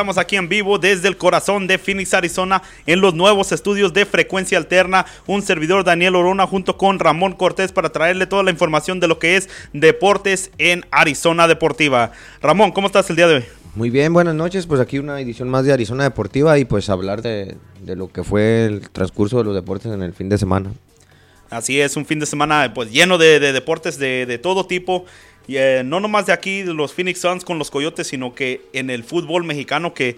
Estamos aquí en vivo desde el corazón de Phoenix, Arizona, en los nuevos estudios de frecuencia alterna. Un servidor Daniel Orona junto con Ramón Cortés para traerle toda la información de lo que es deportes en Arizona Deportiva. Ramón, ¿cómo estás el día de hoy? Muy bien, buenas noches. Pues aquí una edición más de Arizona Deportiva y pues hablar de, lo que fue el transcurso de los deportes en el fin de semana. Así es, un fin de semana pues lleno de, deportes de, de todo tipo. Y, eh, no nomás de aquí, los Phoenix Suns con los Coyotes, sino que en el fútbol mexicano que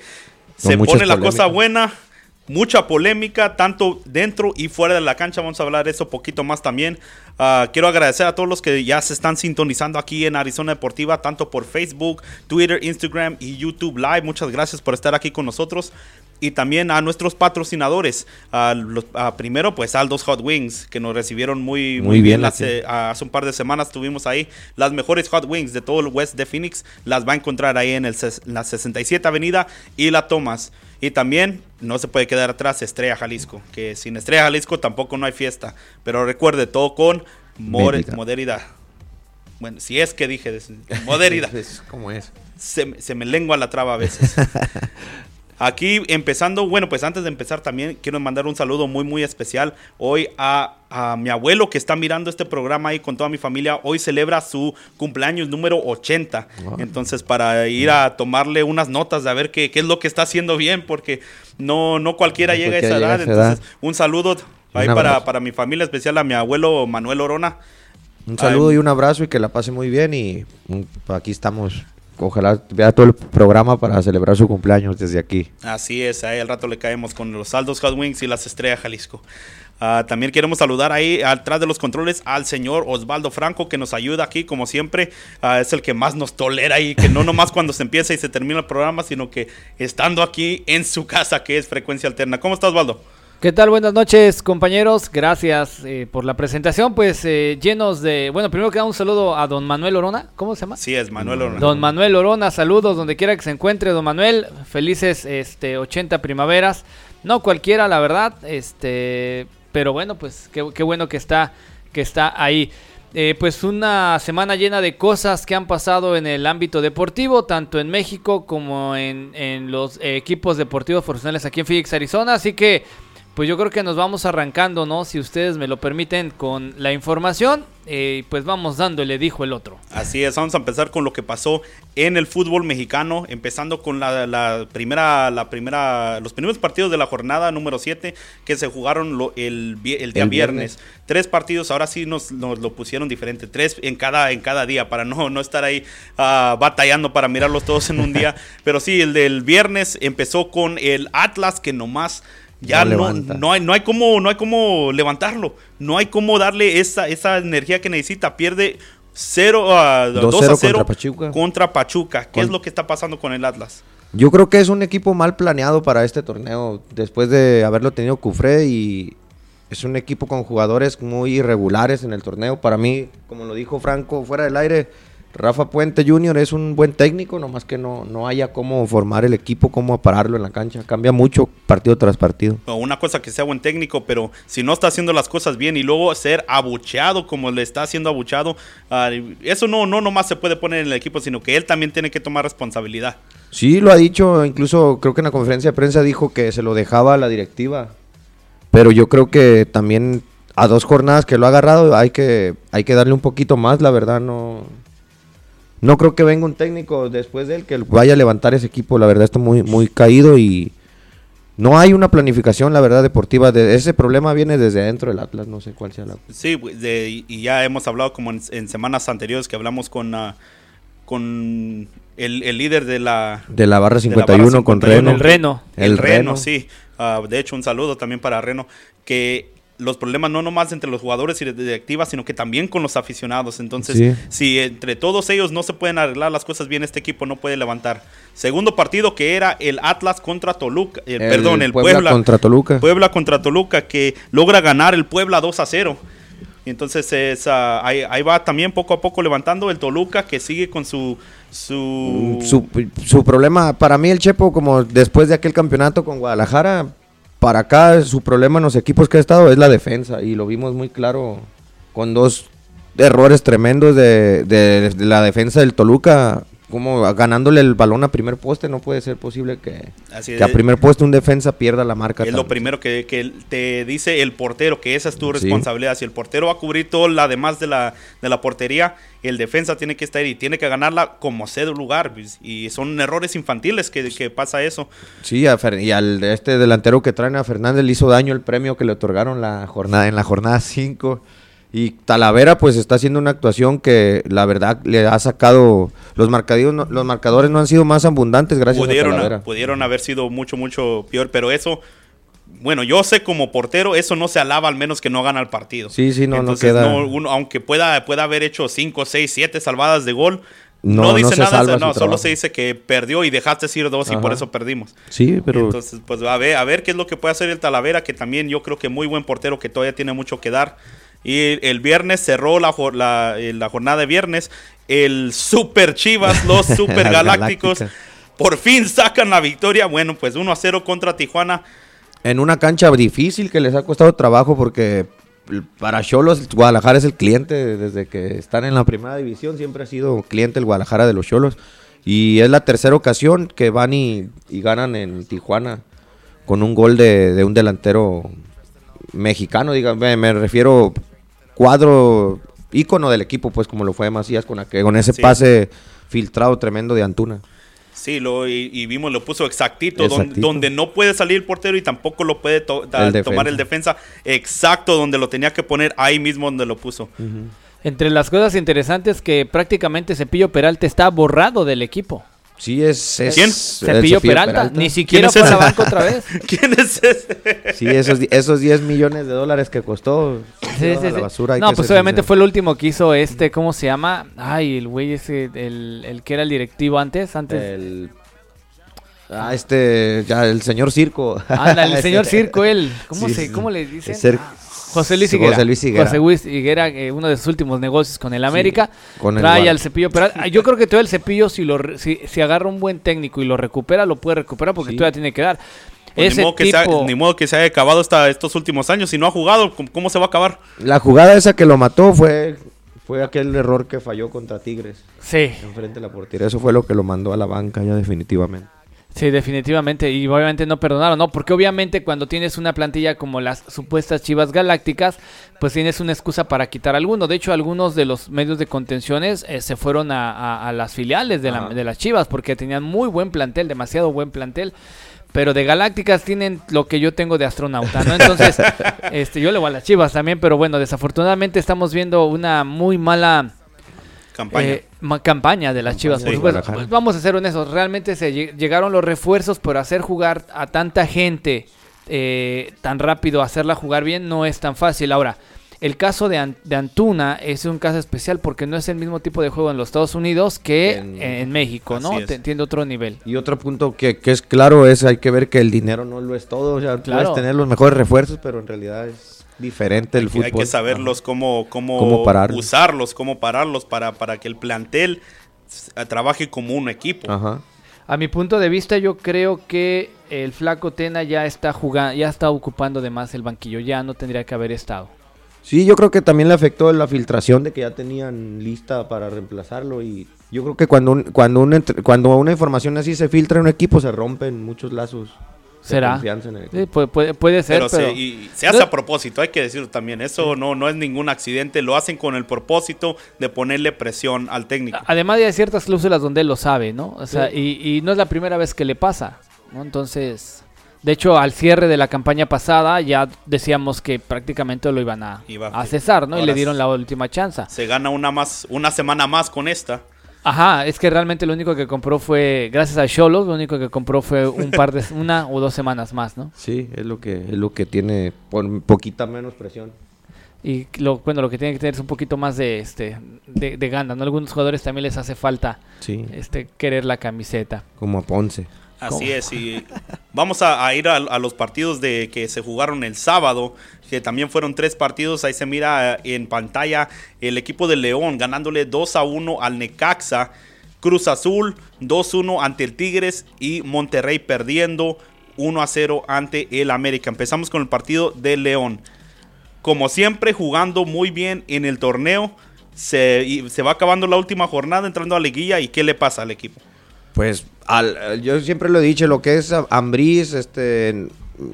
se pone la cosa buena. Mucha polémica, tanto dentro y fuera de la cancha. Vamos a hablar de eso poquito más también. Ah, quiero agradecer a todos los que ya se están sintonizando aquí en Arizona Deportiva, tanto por Facebook, Twitter, Instagram y YouTube Live. Muchas gracias por estar aquí con nosotros y también a nuestros patrocinadores. primero, pues Aldos Hot Wings, que nos recibieron muy, muy, bien. hace, un par de semanas estuvimos ahí. Las mejores Hot Wings de todo el West de Phoenix las va a encontrar ahí en, el, la 67 Avenida y la Thomas. Y también no se puede quedar atrás Estrella Jalisco, que sin Estrella Jalisco tampoco no hay fiesta. Pero recuerde, todo con moderidad. Bueno, si es que dije moderidad. ¿Cómo es? Se, se me lengua la traba a veces. Aquí empezando, bueno, pues antes de empezar también quiero mandar un saludo muy, muy especial hoy a, mi abuelo que está mirando este programa ahí con toda mi familia. Hoy celebra su cumpleaños número 80. Entonces, para ir a tomarle unas notas de a ver qué, qué, es lo que está haciendo bien, porque no, no cualquiera llega a esa edad. Entonces, un saludo ahí para, para mi familia especial, a mi abuelo Manuel Orona. Un saludo y un abrazo y que la pase muy bien y mm, aquí estamos ojalá vea todo el programa para celebrar su cumpleaños desde aquí. Así es, ahí al rato le caemos con los saldos Hot Wings y las estrellas Jalisco. Ah, también queremos saludar ahí atrás de los controles al señor Osvaldo Franco que nos ayuda aquí como siempre. Ah, es el que más nos tolera y que no nomás cuando se empieza y se termina el programa, sino que estando aquí en su casa que es Frecuencia Alterna. ¿Cómo estás Osvaldo? ¿Qué tal? Buenas noches, compañeros. Gracias eh, por la presentación. Pues eh, llenos de. Bueno, primero que nada, un saludo a don Manuel Orona. ¿Cómo se llama? Sí, es Manuel Orona. Don Manuel Orona, saludos donde quiera que se encuentre, don Manuel. Felices este, 80 primaveras. No cualquiera, la verdad. Este, pero bueno, pues qué, bueno que está, que está ahí. Eh, pues una semana llena de cosas que han pasado en el ámbito deportivo, tanto en México como en, en los equipos deportivos profesionales aquí en Phoenix, Arizona. Así que pues yo creo que nos vamos arrancando, ¿no? Si ustedes me lo permiten, con la información. Eh, pues vamos dándole, dijo el otro. Así es, vamos a empezar con lo que pasó en el fútbol mexicano, empezando con la, primera, la primera, los primeros partidos de la jornada número 7 que se jugaron el, el, día viernes. Tres partidos, ahora sí nos, lo pusieron diferente, tres en cada, en cada día, para no, no estar ahí ah, batallando para mirarlos todos en un día. Pero sí, el del viernes empezó con el Atlas que nomás ya no, no, hay, no, hay cómo, no hay cómo levantarlo. No hay cómo darle esa, esa energía que necesita. Pierde 0 a 2 a 0 contra Pachuca. ¿Qué es lo que está pasando con el Atlas? Yo creo que es un equipo mal planeado para este torneo. Después de haberlo tenido Cufré y es un equipo con jugadores muy irregulares en el torneo. Para mí, como lo dijo Franco fuera del aire, Rafa Puente Jr. es un buen técnico, nomás que no, no haya cómo formar el equipo, cómo pararlo en la cancha. Cambia mucho partido tras partido. Una cosa que sea buen técnico, pero si no está haciendo las cosas bien y luego ser abucheado como le está haciendo abucheado, eso no, no nomás se puede poner en el equipo, sino que él también tiene que tomar responsabilidad. Sí, lo ha dicho, incluso creo que en la conferencia de prensa dijo que se lo dejaba a la directiva. Pero yo creo que también a dos jornadas que lo ha agarrado hay que, hay que darle un poquito más, la verdad no no creo que venga un técnico después de él que vaya a levantar ese equipo. La verdad está muy, muy caído y no hay una planificación, la verdad, deportiva. De, ese problema viene desde dentro del Atlas, no sé cuál sea la... Sí, y ya hemos hablado como en, semanas anteriores que hablamos con, uh, con el, líder de la... De la barra 51, con Reno. El Reno. El, Reno, sí. Uh, de hecho, un saludo también para Reno. Que los problemas no nomás entre los jugadores y directivas, sino que también con los aficionados. Entonces, si entre todos ellos no se pueden arreglar las cosas bien, este equipo no puede levantar. Segundo partido que era el Atlas contra Toluca, eh, perdón, el Puebla, contra Toluca. Puebla contra Toluca, que logra ganar el Puebla 2 a 0. Y entonces es, ah, ahí, va también poco a poco levantando el Toluca que sigue con su su... su... su problema, para mí el Chepo, como después de aquel campeonato con Guadalajara, para acá su problema en los equipos que ha estado es la defensa y lo vimos muy claro con dos errores tremendos de, la defensa del Toluca. Como ganándole el balón a primer poste, no puede ser posible que, a primer poste un defensa pierda la marca. Es lo primero que, te dice el portero, que esa es tu responsabilidad. Si el portero va a cubrir todo lo demás de la, de la portería, el defensa tiene que estar ahí y tiene que ganarla como sea de lugar. Pues, y son errores infantiles que, que pasa eso. Sí, y al este delantero que traen a Fernández le hizo daño el premio que le otorgaron la jornada, en la jornada 5. Y Talavera pues está haciendo una actuación que la verdad le ha sacado los marcadores, los marcadores no han sido más abundantes gracias pudieron, a Talavera. Pudieron haber sido mucho mucho peor, pero eso bueno, yo sé como portero, eso no se alaba al menos que no gana el partido. Sí, sí, no, no queda. uno, aunque pueda, pueda haber hecho 5, 6, 7 salvadas de gol, no, dice nada, no, solo se dice que perdió y dejaste ir dos y por eso perdimos. Sí, pero. Entonces, pues a ver, a ver qué es lo que puede hacer el Talavera, que también yo creo que muy buen portero, que todavía tiene mucho que dar. Y el viernes cerró la, eh, la, jornada de viernes. El Super Chivas, los Super Galácticos, por fin sacan la victoria. Bueno, pues 1 a 0 contra Tijuana. En una cancha difícil que les ha costado trabajo porque para Cholos, Guadalajara es el cliente desde que están en la primera división. Siempre ha sido cliente el Guadalajara de los Cholos. Y es la tercera ocasión que van y, ganan en Tijuana con un gol de, un delantero mexicano. Dígame, me refiero cuadro ícono del equipo, pues como lo fue Macías con, con ese pase filtrado tremendo de Antuna. Sí, lo, y, vimos, lo puso exactito, Donde, no puede salir el portero y tampoco lo puede tomar el defensa, exacto donde lo tenía que poner, ahí mismo donde lo puso. Entre las cosas interesantes que prácticamente Cepillo Peralta está borrado del equipo. Sí, es. ¿Quién? Cepillo, Peralta. Ni siquiera fue a la banca otra vez. ¿Quién es ese? Sí, esos, esos 10 millones de dólares que costó. Sí, sí, basura, no, pues obviamente fue el último que hizo este, ¿cómo se llama? Ay, el güey ese, el, el que era el directivo antes. antes. El. Ah, este, ya, el señor Circo. Anda, el señor Circo, él. ¿Cómo, se, ¿cómo le dicen? José Luis Higuera. José Luis Higuera. José Luis Higuera, eh, uno de sus últimos negocios con el América. con trae al cepillo. Pero ah, yo creo que todo el cepillo, si, lo, si, si, agarra un buen técnico y lo recupera, lo puede recuperar porque todavía tiene que dar. Pues ni, modo que sea, ni modo que se haya acabado hasta estos últimos años. Si no ha jugado, ¿cómo se va a acabar? La jugada esa que lo mató fue fue aquel error que falló contra Tigres. Sí. Enfrente de la portería. Eso fue lo que lo mandó a la banca ya definitivamente. Sí, definitivamente. Y obviamente no perdonaron, ¿no? Porque obviamente cuando tienes una plantilla como las supuestas Chivas Galácticas, pues tienes una excusa para quitar alguno. De hecho, algunos de los medios de contenciones eh, se fueron a, las filiales de, de las Chivas porque tenían muy buen plantel, demasiado buen plantel pero de Galácticas tienen lo que yo tengo de astronauta, ¿no? Entonces, este, yo le voy a las Chivas también, pero bueno, desafortunadamente estamos viendo una muy mala Campaña. Eh, campaña de las Chivas, pues vamos a ser honestos, realmente se llegaron los refuerzos, por hacer jugar a tanta gente eh, tan rápido, hacerla jugar bien, no es tan fácil. Ahora, el caso de, Antuna es un caso especial porque no es el mismo tipo de juego en los Estados Unidos que en, México, ¿no? Tiene otro nivel. Y otro punto que, que, es claro es hay que ver que el dinero no lo es todo. O sea, puedes tener los mejores refuerzos, pero en realidad es diferente el fútbol. Hay que saberlos cómo, cómo, usarlos, cómo pararlos para, para que el plantel trabaje como un equipo. A mi punto de vista, yo creo que el flaco Tena ya está jugando, ya está ocupando de más el banquillo, ya no tendría que haber estado. Sí, yo creo que también le afectó la filtración de que ya tenían lista para reemplazarlo y yo creo que cuando cuando cuando una información así se filtra en un equipo se rompen muchos lazos ¿Será? puede, ser. Pero, Se, hace a propósito, hay que decirlo también. Eso no, no es ningún accidente. Lo hacen con el propósito de ponerle presión al técnico. Además, hay ciertas cláusulas donde él lo sabe, ¿no? O sea, y, no es la primera vez que le pasa, ¿no? Entonces. De hecho, al cierre de la campaña pasada ya decíamos que prácticamente lo iban a, a cesar, ¿no? y le dieron la última chance. Se gana una más, una semana más con esta. Ajá, es que realmente lo único que compró fue, gracias a Cholos, lo único que compró fue un par de, una o dos semanas más, ¿no? Sí, es lo que, es lo que tiene por poquita menos presión. Y lo, bueno, lo que tiene que tener es un poquito más de, este, de, de gana, ¿no? Algunos jugadores también les hace falta, este, querer la camiseta. Como a Ponce. Así es, y vamos a, ir a, los partidos de que se jugaron el sábado, que también fueron tres partidos. Ahí se mira en pantalla el equipo de León ganándole 2 a 1 al Necaxa, Cruz Azul 2-1 ante el Tigres y Monterrey perdiendo 1 a 0 ante el América. Empezamos con el partido de León. Como siempre, jugando muy bien en el torneo se, se va acabando la última jornada, entrando a la liguilla, ¿y qué le pasa al equipo? Pues al, yo siempre lo he dicho, lo que es Ambriz, este,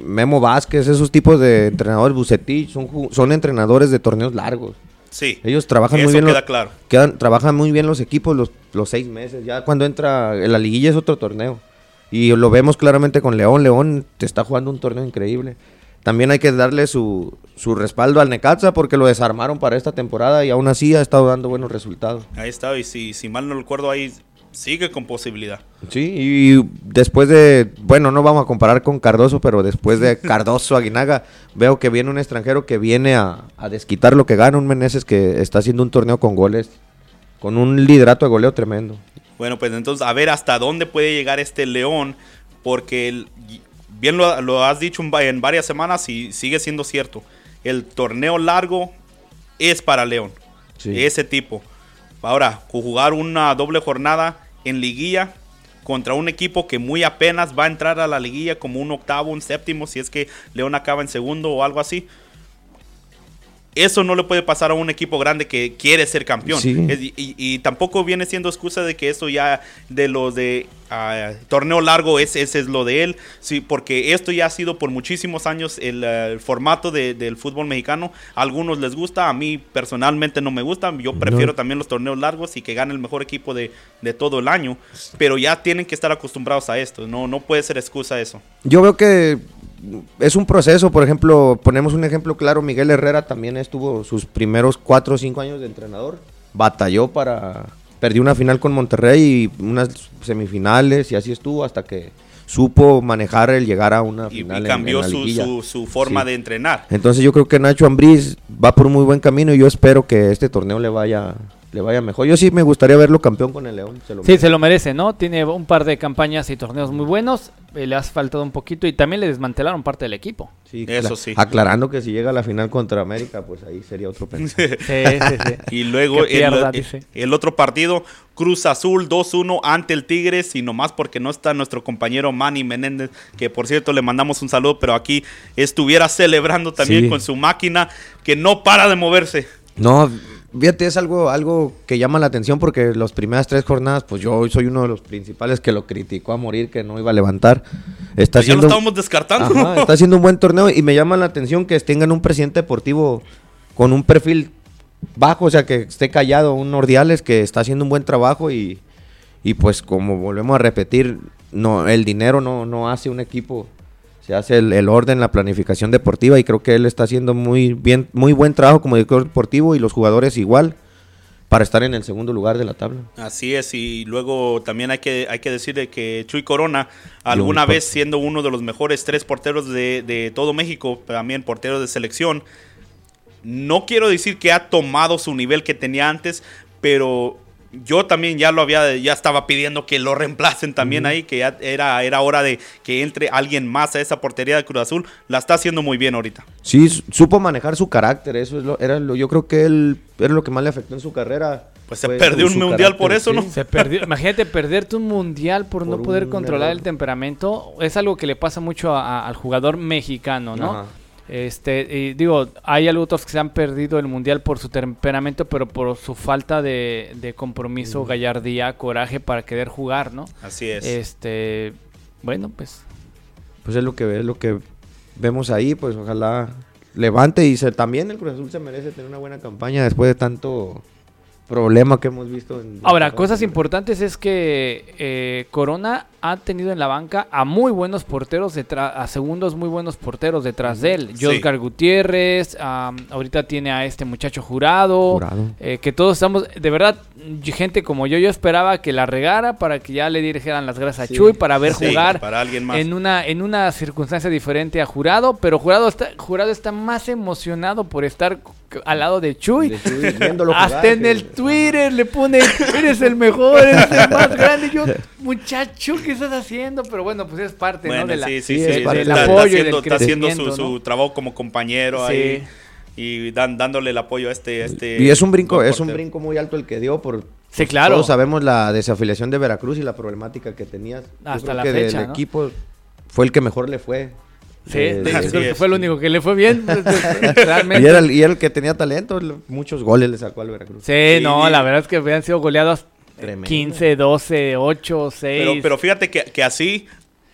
Memo Vázquez, esos tipos de entrenadores, Bucetich, son, son entrenadores de torneos largos. Sí. Ellos trabajan muy bien. Queda claro. Quedan, trabajan muy bien los equipos los, los seis meses. Ya cuando entra en la liguilla es otro torneo. Y lo vemos claramente con León. León te está jugando un torneo increíble. También hay que darle su, su respaldo al Necaxa porque lo desarmaron para esta temporada y aún así ha estado dando buenos resultados. Ahí está, y si, si mal no recuerdo, ahí sigue con posibilidad. Sí, y después de, bueno, no vamos a comparar con Cardoso, pero después de Cardoso, Aguinaga, veo que viene un extranjero que viene a, a desquitar lo que gana, un Meneses que está haciendo un torneo con goles, con un liderato de goleo tremendo. Bueno, pues entonces a ver hasta dónde puede llegar este León, porque bien lo, has dicho en varias semanas y sigue siendo cierto. El torneo largo es para León, ese tipo. Ahora, jugar una doble jornada en liguilla contra un equipo que muy apenas va a entrar a la liguilla como un octavo, un séptimo, si es que León acaba en segundo o algo así eso no le puede pasar a un equipo grande que quiere ser campeón. y, tampoco viene siendo excusa de que eso ya de los de ah, torneo largo, ese, es lo de él. Sí, porque esto ya ha sido por muchísimos años el, ah, formato del fútbol mexicano. A algunos les gusta, a mí personalmente no me gusta. Yo prefiero también los torneos largos y que gane el mejor equipo de, de, todo el año. Pero ya tienen que estar acostumbrados a esto. No, no puede ser excusa eso. Yo veo que es un proceso, por ejemplo, ponemos un ejemplo claro, Miguel Herrera también estuvo sus primeros cuatro o cinco años de entrenador, batalló para, perdió una final con Monterrey y unas semifinales y así estuvo hasta que supo manejar el llegar a una final. Y cambió su, forma de entrenar. Entonces yo creo que Nacho Ambriz va por un muy buen camino y yo espero que este torneo le vaya le vaya mejor. Yo sí me gustaría verlo campeón con el León. sí, se lo merece, ¿no? Tiene un par de campañas y torneos muy buenos. Eh, le ha faltado un poquito y también le desmantelaron parte del equipo. Sí, eso sí. Aclarando que si llega a la final contra América, pues ahí sería otro pensamiento. sí, sí, sí. Y luego el, otro partido, Cruz Azul 2-1 ante el Tigres y nomás porque no está nuestro compañero Manny Menéndez, que por cierto le mandamos un saludo, pero aquí estuviera celebrando también con su máquina que no para de moverse. No, Fíjate, es algo, algo que llama la atención porque las primeras tres jornadas, pues yo hoy soy uno de los principales que lo criticó a morir, que no iba a levantar. Está haciendo, ya lo estábamos descartando. está haciendo un buen torneo y me llama la atención que tengan un presidente deportivo con un perfil bajo, o sea, que esté callado, un Ordiales que está haciendo un buen trabajo y, y pues como volvemos a repetir, no, el dinero no, no hace un equipo se hace el, orden, la planificación deportiva y creo que él está haciendo muy bien, muy buen trabajo como director deportivo y los jugadores igual para estar en el segundo lugar de la tabla. Así es, y luego también hay que, hay que decir que Chuy Corona, alguna vez siendo uno de los mejores tres porteros de, de todo México, también portero de selección, no quiero decir que ha tomado su nivel que tenía antes, pero yo también ya lo había, ya estaba pidiendo que lo reemplacen también ahí, que ya era, era hora de que entre alguien más a esa portería de Cruz Azul. La está haciendo muy bien ahorita. Sí, supo manejar su carácter, eso es lo, era lo, yo creo que él era lo que más le afectó en su carrera. Pues se perdió un mundial por eso, ¿no? Se perdió. Imagínate perderte un mundial por, no poder controlar el temperamento. Es algo que le pasa mucho al jugador mexicano, ¿no? Este, y digo, hay otros que se han perdido el mundial por su temperamento, pero por su falta de, compromiso, gallardía, coraje para querer jugar, ¿no? Así es. Este, bueno, pues. Pues es lo que es lo que vemos ahí, pues ojalá levante y se, también el Cruz Azul se merece tener una buena campaña después de tanto problema que hemos visto. En Ahora, cosas importantes es que eh, Corona ha tenido en la banca a muy buenos porteros detrás, a segundos muy buenos porteros detrás de él. Josgar Gutiérrez, ahorita tiene a este muchacho jurado, eh, que todos estamos, de verdad, gente como yo, yo esperaba que la regara para que ya le dijeran las gracias a Chuy para ver jugar para alguien más. en una en una circunstancia diferente a Jurado, pero Jurado está Jurado está más emocionado por estar al lado de Chuy. Hasta en el Twitter le pone, eres el mejor, eres el más grande. Yo, muchacho, ¿qué estás haciendo? Pero bueno, pues es parte, ¿no? De la, sí, sí, sí, del apoyo está haciendo, su, su, trabajo como compañero ahí y dan, dándole el apoyo a este, este y es un brinco es un brinco muy alto el que dio por sí claro todos sabemos la desafiliación de Veracruz y la problemática que tenías hasta la fecha, del equipo fue el que mejor le fue Sí, creo que fue el único que le fue bien. Pues, realmente. Y, era el, y el que tenía talento, muchos goles le sacó al Veracruz. Sí, no, la verdad es que habían sido goleados 15, 12, 8, 6. Pero, pero fíjate que, que así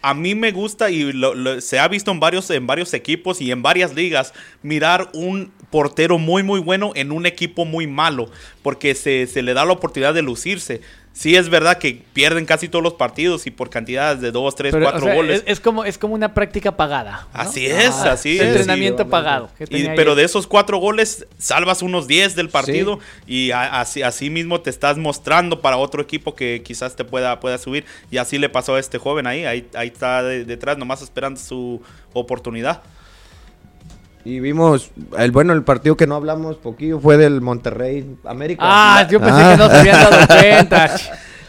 a mí me gusta y se ha visto en varios, en varios equipos y en varias ligas mirar un portero muy muy bueno en un equipo muy malo porque se, se le da la oportunidad de lucirse sí es verdad que pierden casi todos los partidos y por cantidades de dos, tres, cuatro goles. Es, como, es como una práctica pagada. Así es, ah, así es. Entrenamiento pagado. pero de esos cuatro goles salvas unos diez del partido y así, así mismo te estás mostrando para otro equipo que quizás te pueda, pueda subir. Y así le pasó a este joven ahí, ahí, ahí está detrás, nomás esperando su oportunidad. Y vimos, el bueno, el partido que no hablamos poquillo fue del Monterrey América. Ah, yo pensé que no se habían dado cuenta.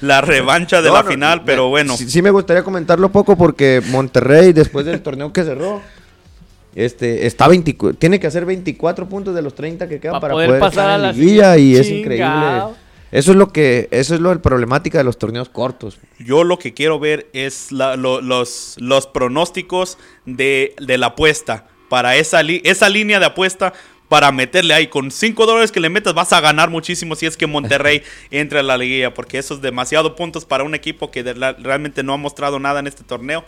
La revancha de la final, pero bueno. Sí, me gustaría comentarlo poco porque Monterrey, después del torneo que cerró, este, está tiene que hacer 24 puntos de los 30 que quedan para, poder, pasar a la liguilla y es increíble. Eso es lo que, eso es lo problemática de los torneos cortos. Yo lo que quiero ver es los, los pronósticos de, de la apuesta para esa, esa línea de apuesta para meterle ahí. Con 5 dólares que le metas vas a ganar muchísimo si es que Monterrey entra a la liguilla, porque eso es demasiado puntos para un equipo que realmente no ha mostrado nada en este torneo.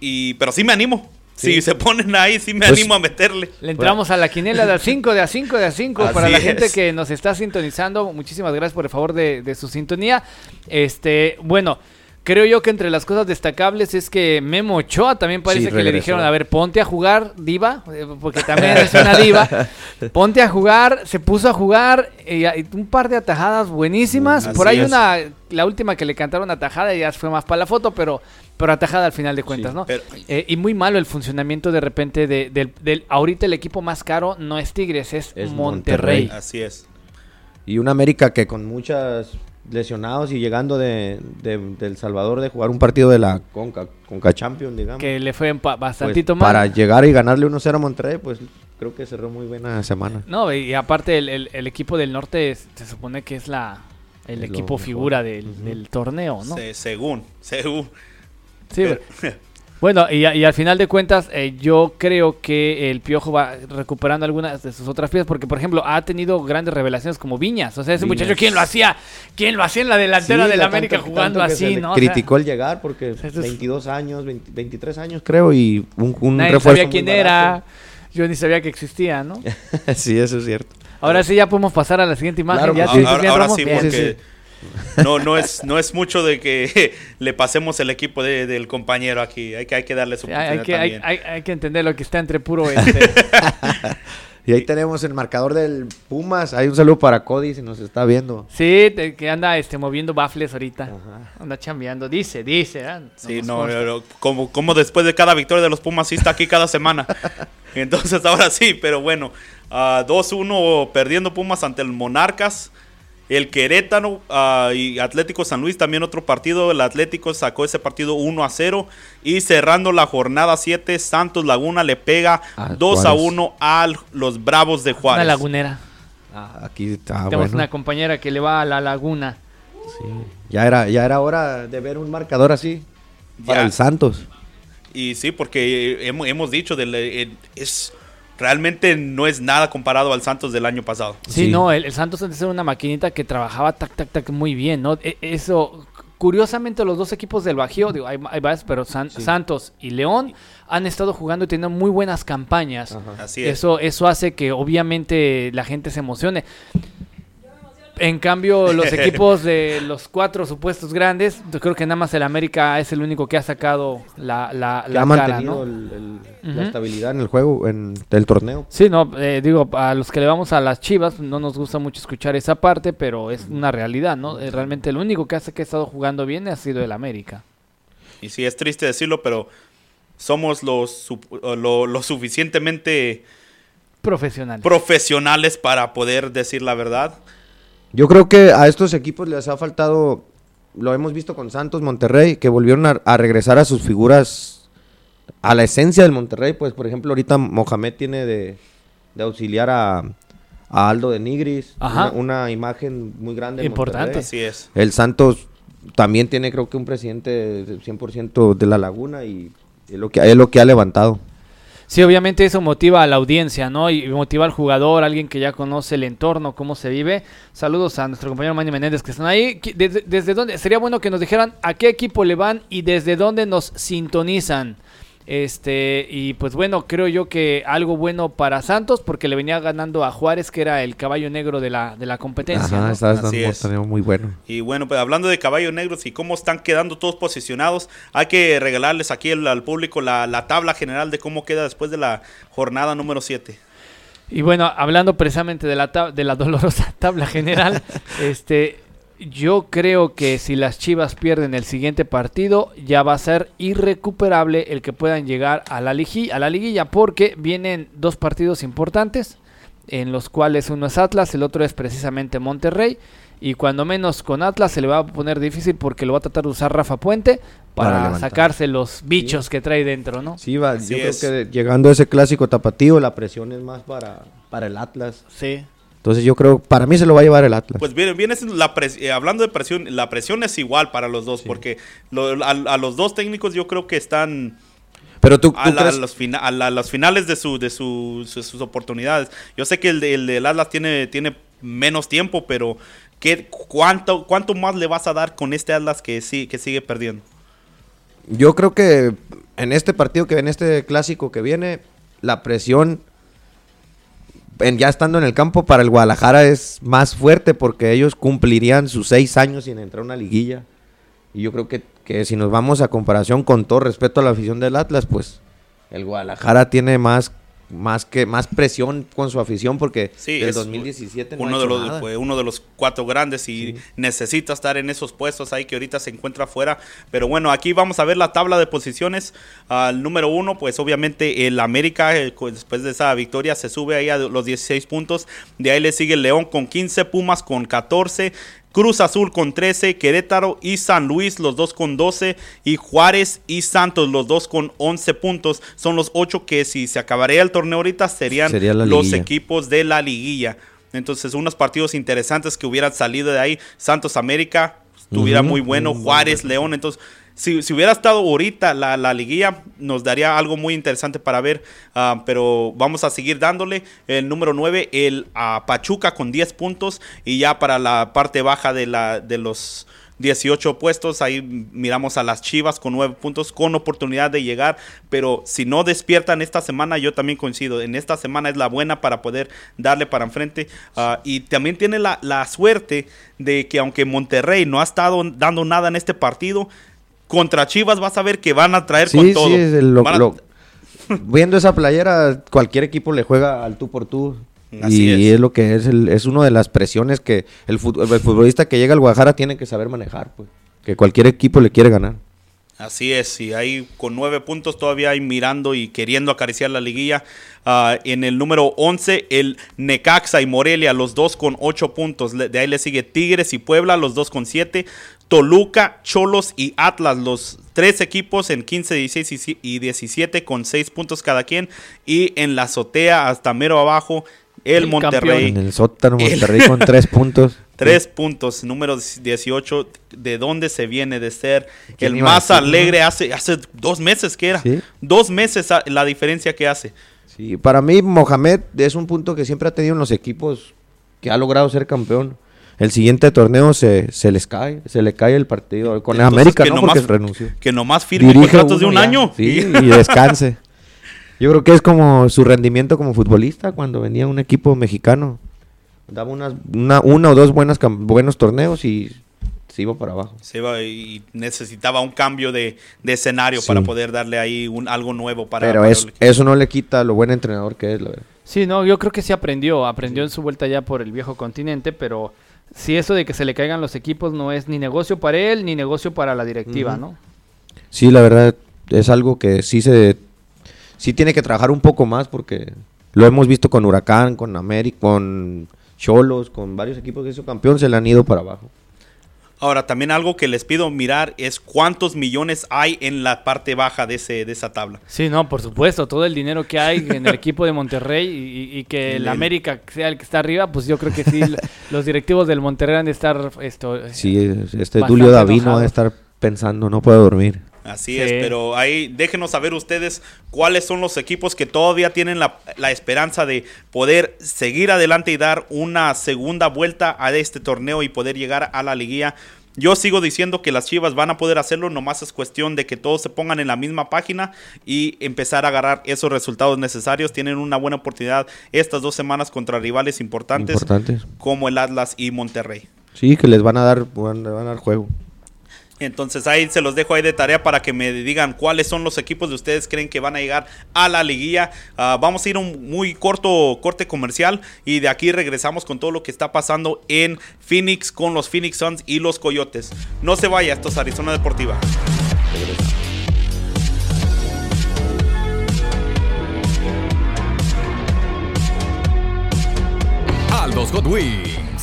Y, pero sí me animo. Si se ponen ahí, sí me pues animo a meterle. Le entramos a la quinela de a 5, de a 5, de a 5. Para la gente que nos está sintonizando, muchísimas gracias por el favor de, de su sintonía. Este, bueno, Creo yo que entre las cosas destacables es que Memo Ochoa también parece que le dijeron, a ver, ponte a jugar, diva, eh, porque también es una diva. Ponte a jugar, se puso a jugar, y un par de atajadas buenísimas. Por ahí una, la última que le cantaron atajada ya fue más para la foto, pero, pero atajada al final de cuentas, ¿no? Eh, y muy malo el funcionamiento de repente de, del, ahorita el equipo más caro no es Tigres, es, Monterrey. Así es. Y un América que con muchas lesionados y llegando de, El Salvador de jugar un partido de la Conca, Conca Champions, digamos. Que le fue bastante pues, Para llegar y ganarle 1-0 a Monterrey, pues creo que cerró muy buena semana. No, y aparte el, equipo del norte se supone que es la el equipo figura del, torneo, ¿no? según, según. Sí, Bueno, y, al final de cuentas, eh, yo creo que el Piojo va recuperando algunas de sus otras piezas, porque por ejemplo ha tenido grandes revelaciones como Viñas. O sea, ese muchacho, ¿quién lo hacía? ¿Quién lo hacía en la delantera del América jugando así, no? Criticó el llegar porque 22 años, 23 años creo, y un, un Nadie sabía quién era. Yo ni sabía que existía, ¿no? sí, eso es cierto. Ahora sí ya podemos pasar a la siguiente imagen. ya, ahora, sí, porque no, no, es, no es mucho de que le pasemos el equipo del compañero aquí. Hay que, hay que darle su hay, que, hay, que entender lo que está entre puro este. Y ahí tenemos el marcador del Pumas. Hay un saludo para Cody si nos está viendo. Sí, que anda este, moviendo baffles ahorita. Anda chambeando. Dice, dice. ¿eh? sí, no, como, como después de cada victoria de los Pumas, sí está aquí cada semana. Entonces ahora sí, pero bueno. 2-1 perdiendo Pumas ante el Monarcas. El Querétaro ah, y Atlético San Luis también otro partido. El Atlético sacó ese partido 1 a 0. Y cerrando la jornada 7, Santos Laguna le pega 2 a 1 a los Bravos de Juárez. Una lagunera. Ah, aquí está. Tenemos una compañera que le va a la laguna. Sí. Ya era, ya era hora de ver un marcador así para el Santos. Y sí, porque hemos, hemos dicho, eh, es realmente no es nada comparado al Santos del año pasado. Sí, no, el, Santos antes era una maquinita que trabajaba tac, tac, tac muy bien, ¿no? E, eso, curiosamente los dos equipos del Bajío, digo, hay, pero Santos y León han estado jugando y teniendo muy buenas campañas. Así es. Eso, eso hace que obviamente la gente se emocione. En cambio, los equipos de los cuatro supuestos grandes, yo creo que nada más el América es el único que ha sacado la, la, ha mantenido la estabilidad en el juego, en el torneo. Sí, no, eh, digo, a los que le vamos a las chivas, no nos gusta mucho escuchar esa parte, pero es una realidad, ¿no? Eh, realmente el único que hace que ha estado jugando bien ha sido el América. Y sí, es triste decirlo, pero somos los, lo suficientemente profesionales. profesionales para poder decir la verdad yo creo que a estos equipos les ha faltado, lo hemos visto con Santos, Monterrey, que volvieron a, regresar a sus figuras, a la esencia del Monterrey. Pues, por ejemplo, ahorita Mohamed tiene de, auxiliar a, Aldo de Nigris, una, imagen muy grande. Importante. Así es. El Santos también tiene, creo que, un presidente 100% de la Laguna y es lo que, es lo que ha levantado. Sí, obviamente eso motiva a la audiencia, ¿no? Y motiva al jugador, alguien que ya conoce el entorno, cómo se vive. Saludos a nuestro compañero Manny Menéndez que están ahí. ¿Desde, desde dónde? Sería bueno que nos dijeran a qué equipo le van y desde dónde nos sintonizan. Este, y pues bueno, creo yo que algo bueno para Santos porque le venía ganando a Juárez, que era el caballo negro de la, de la competencia. muy bueno. Y bueno, pues hablando de caballos negros y cómo están quedando todos posicionados, hay que regalarles aquí al, público la, la, tabla general de cómo queda después de la jornada número 7. Y bueno, hablando precisamente de la, de la dolorosa tabla general, este yo creo que si las Chivas pierden el siguiente partido, ya va a ser irrecuperable el que puedan llegar a la, liguilla, a la liguilla, porque vienen dos partidos importantes, en los cuales uno es Atlas, el otro es precisamente Monterrey. Y cuando menos con Atlas se le va a poner difícil porque lo va a tratar de usar Rafa Puente para, sacarse los bichos que trae dentro, ¿no? Sí, va, yo creo que llegando a ese clásico tapatío, la presión es más para, para el Atlas. Sí. Entonces yo creo, para mí se lo va a llevar el Atlas. Pues viene, viene la eh, hablando de presión, la presión es igual para los dos, porque a, los dos técnicos yo creo que están... Pero tú, a, los a, finales de, su, de sus oportunidades. Yo sé que el, el del Atlas tiene, tiene menos tiempo, pero ¿qué, cuánto, ¿cuánto más le vas a dar con este Atlas que, sí, que sigue perdiendo? Yo creo que en este partido que en este clásico que viene, la presión ya estando en el campo para el Guadalajara es más fuerte porque ellos cumplirían sus seis años sin entrar a una liguilla. Y yo creo que, que si nos vamos a comparación con todo respeto a la afición del Atlas, pues el Guadalajara tiene más más que más presión con su afición porque sí, el 2017 uno de los Fue uno de los cuatro grandes y necesita estar en esos puestos ahí que ahorita se encuentra afuera pero bueno aquí vamos a ver la tabla de posiciones. Al número uno pues obviamente el América eh, después de esa victoria se sube ahí a los 16 puntos. De ahí le sigue el León con 15 Pumas con 14 Cruz Azul con 13, Querétaro y San Luis los dos con 12 y Juárez y Santos los dos con 11 puntos. Son los ocho que si se acabaría el torneo ahorita serían los equipos de la liguilla. Entonces unos partidos interesantes que hubieran salido de ahí. Santos América estuviera muy bueno, Juárez, León. Entonces si, hubiera estado ahorita la, la, liguilla, nos daría algo muy interesante para ver. Ah, pero vamos a seguir dándole. El número 9, el a Pachuca con 10 puntos. Y ya para la parte baja de, la, de los 18 puestos. Ahí miramos a las Chivas con 9 puntos, con oportunidad de llegar. Pero si no despiertan esta semana, yo también coincido. En esta semana es la buena para poder darle para enfrente. Ah, y también tiene la, la suerte de que aunque Monterrey no ha estado dando nada en este partido, contra Chivas vas a ver que van a traer con todo. Sí, viendo esa playera, cualquier equipo le juega al tú por tú. y es. lo que es, es una de las presiones que el, futbolista que llega al Guadalajara tiene que saber manejar, pues. Que cualquier equipo le quiere ganar. Así es, y ahí con nueve puntos todavía hay mirando y queriendo acariciar la liguilla. Ah, en el número 11, el Necaxa y Morelia, los dos con ocho puntos. De ahí le sigue Tigres y Puebla, los dos con siete. Toluca, Cholos y Atlas, los tres equipos en 15, 16 y 17 con seis puntos cada quien. Y en la azotea hasta mero abajo, el, Monterrey. En el sótano Monterrey con tres puntos. Tres puntos, número 18, de dónde se viene de ser el más alegre hace, hace dos meses que era. Dos meses la diferencia que hace. Sí, para mí Mohamed es un punto que siempre ha tenido en los equipos que ha logrado ser campeón. El siguiente torneo se, se les cae, se le cae el partido. Con América que no, nomás, porque renunció. Que nomás firme contratos de un año. y descanse. Yo creo que es como su rendimiento como futbolista cuando venía un equipo mexicano daba unas, una, una o dos buenas, buenos torneos y se iba para abajo. Se iba y necesitaba un cambio de, escenario para poder darle ahí un, algo nuevo para... Pero eso no le quita lo buen entrenador que es, la verdad. Sí, no, yo creo que sí aprendió, aprendió en su vuelta ya por el viejo continente, pero si eso de que se le caigan los equipos no es ni negocio para él ni negocio para la directiva, ¿no? Sí, la verdad es algo que sí se sí tiene que trabajar un poco más porque lo hemos visto con Huracán, con América, con Cholos, con varios equipos que hizo campeón, se le han ido para abajo. Ahora, también algo que les pido mirar es cuántos millones hay en la parte baja de, ese, de esa tabla. Sí, no, por supuesto, todo el dinero que hay en el equipo de Monterrey y, que el América sea el que está arriba, pues yo creo que sí, los directivos del Monterrey han de estar... Esto, sí, este Tulio Davino va a estar pensando, no puedo dormir. Así es, pero ahí déjenos saber ustedes cuáles son los equipos que todavía tienen la, la, esperanza de poder seguir adelante y dar una segunda vuelta a este torneo y poder llegar a la liguilla. Yo sigo diciendo que las Chivas van a poder hacerlo, nomás es cuestión de que todos se pongan en la misma página y empezar a agarrar esos resultados necesarios. Tienen una buena oportunidad estas dos semanas contra rivales importantes, importantes. como el Atlas y Monterrey. Sí, que les van a dar, van a dar juego. Entonces ahí se los dejo ahí de tarea para que me digan cuáles son los equipos de ustedes creen que van a llegar a la liguilla. Ah, vamos a ir a un muy corto corte comercial y de aquí regresamos con todo lo que está pasando en Phoenix con los Phoenix Suns y los Coyotes. No se vaya, esto es Arizona Deportiva. Aldos Hot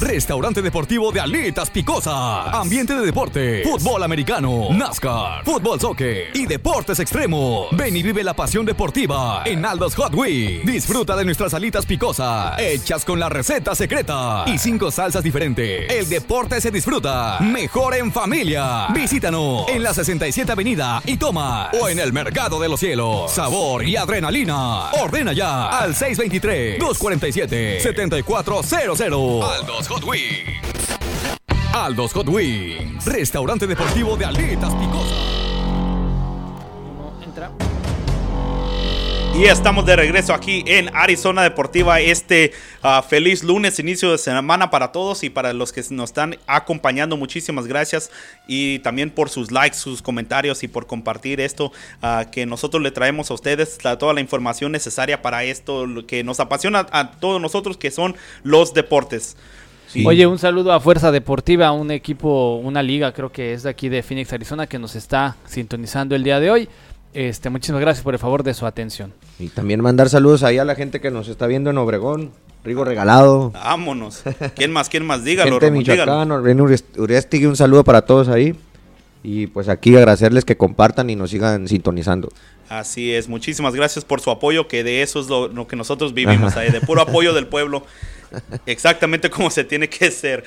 Restaurante Deportivo de Alitas Picosa. Ambiente de deporte, fútbol americano, NASCAR, fútbol soccer y deportes extremos. Ven y vive la pasión deportiva en Aldos Hot Wheels. Disfruta de nuestras alitas picosa, hechas con la receta secreta y cinco salsas diferentes. El deporte se disfruta mejor en familia. Visítanos en la 67 Avenida y toma o en el Mercado de los Cielos. Sabor y adrenalina. Ordena ya al 623 247 7400. Aldos Hot Wings. Aldos Hot Wings. Restaurante deportivo de Alitas Picosa. Entra. Y estamos de regreso aquí en Arizona Deportiva. Este ah, feliz lunes, inicio de semana para todos y para los que nos están acompañando. Muchísimas gracias y también por sus likes, sus comentarios y por compartir esto ah, que nosotros le traemos a ustedes, toda la información necesaria para esto que nos apasiona a todos nosotros, que son los deportes. Oye, un saludo a Fuerza Deportiva, un equipo, una liga, creo que es de aquí de Phoenix, Arizona, que nos está sintonizando el día de hoy. Este, muchísimas gracias por el favor de su atención. Y también mandar saludos ahí a la gente que nos está viendo en Obregón. Rigo regalado. Vámonos. ¿Quién más? ¿Quién más? Dígalo. Gente Michoacán, Uresti, un saludo para todos ahí. Y pues aquí agradecerles que compartan y nos sigan sintonizando. Así es, muchísimas gracias por su apoyo, que de eso es lo, que nosotros vivimos ahí, de puro apoyo del pueblo, exactamente como se tiene que ser.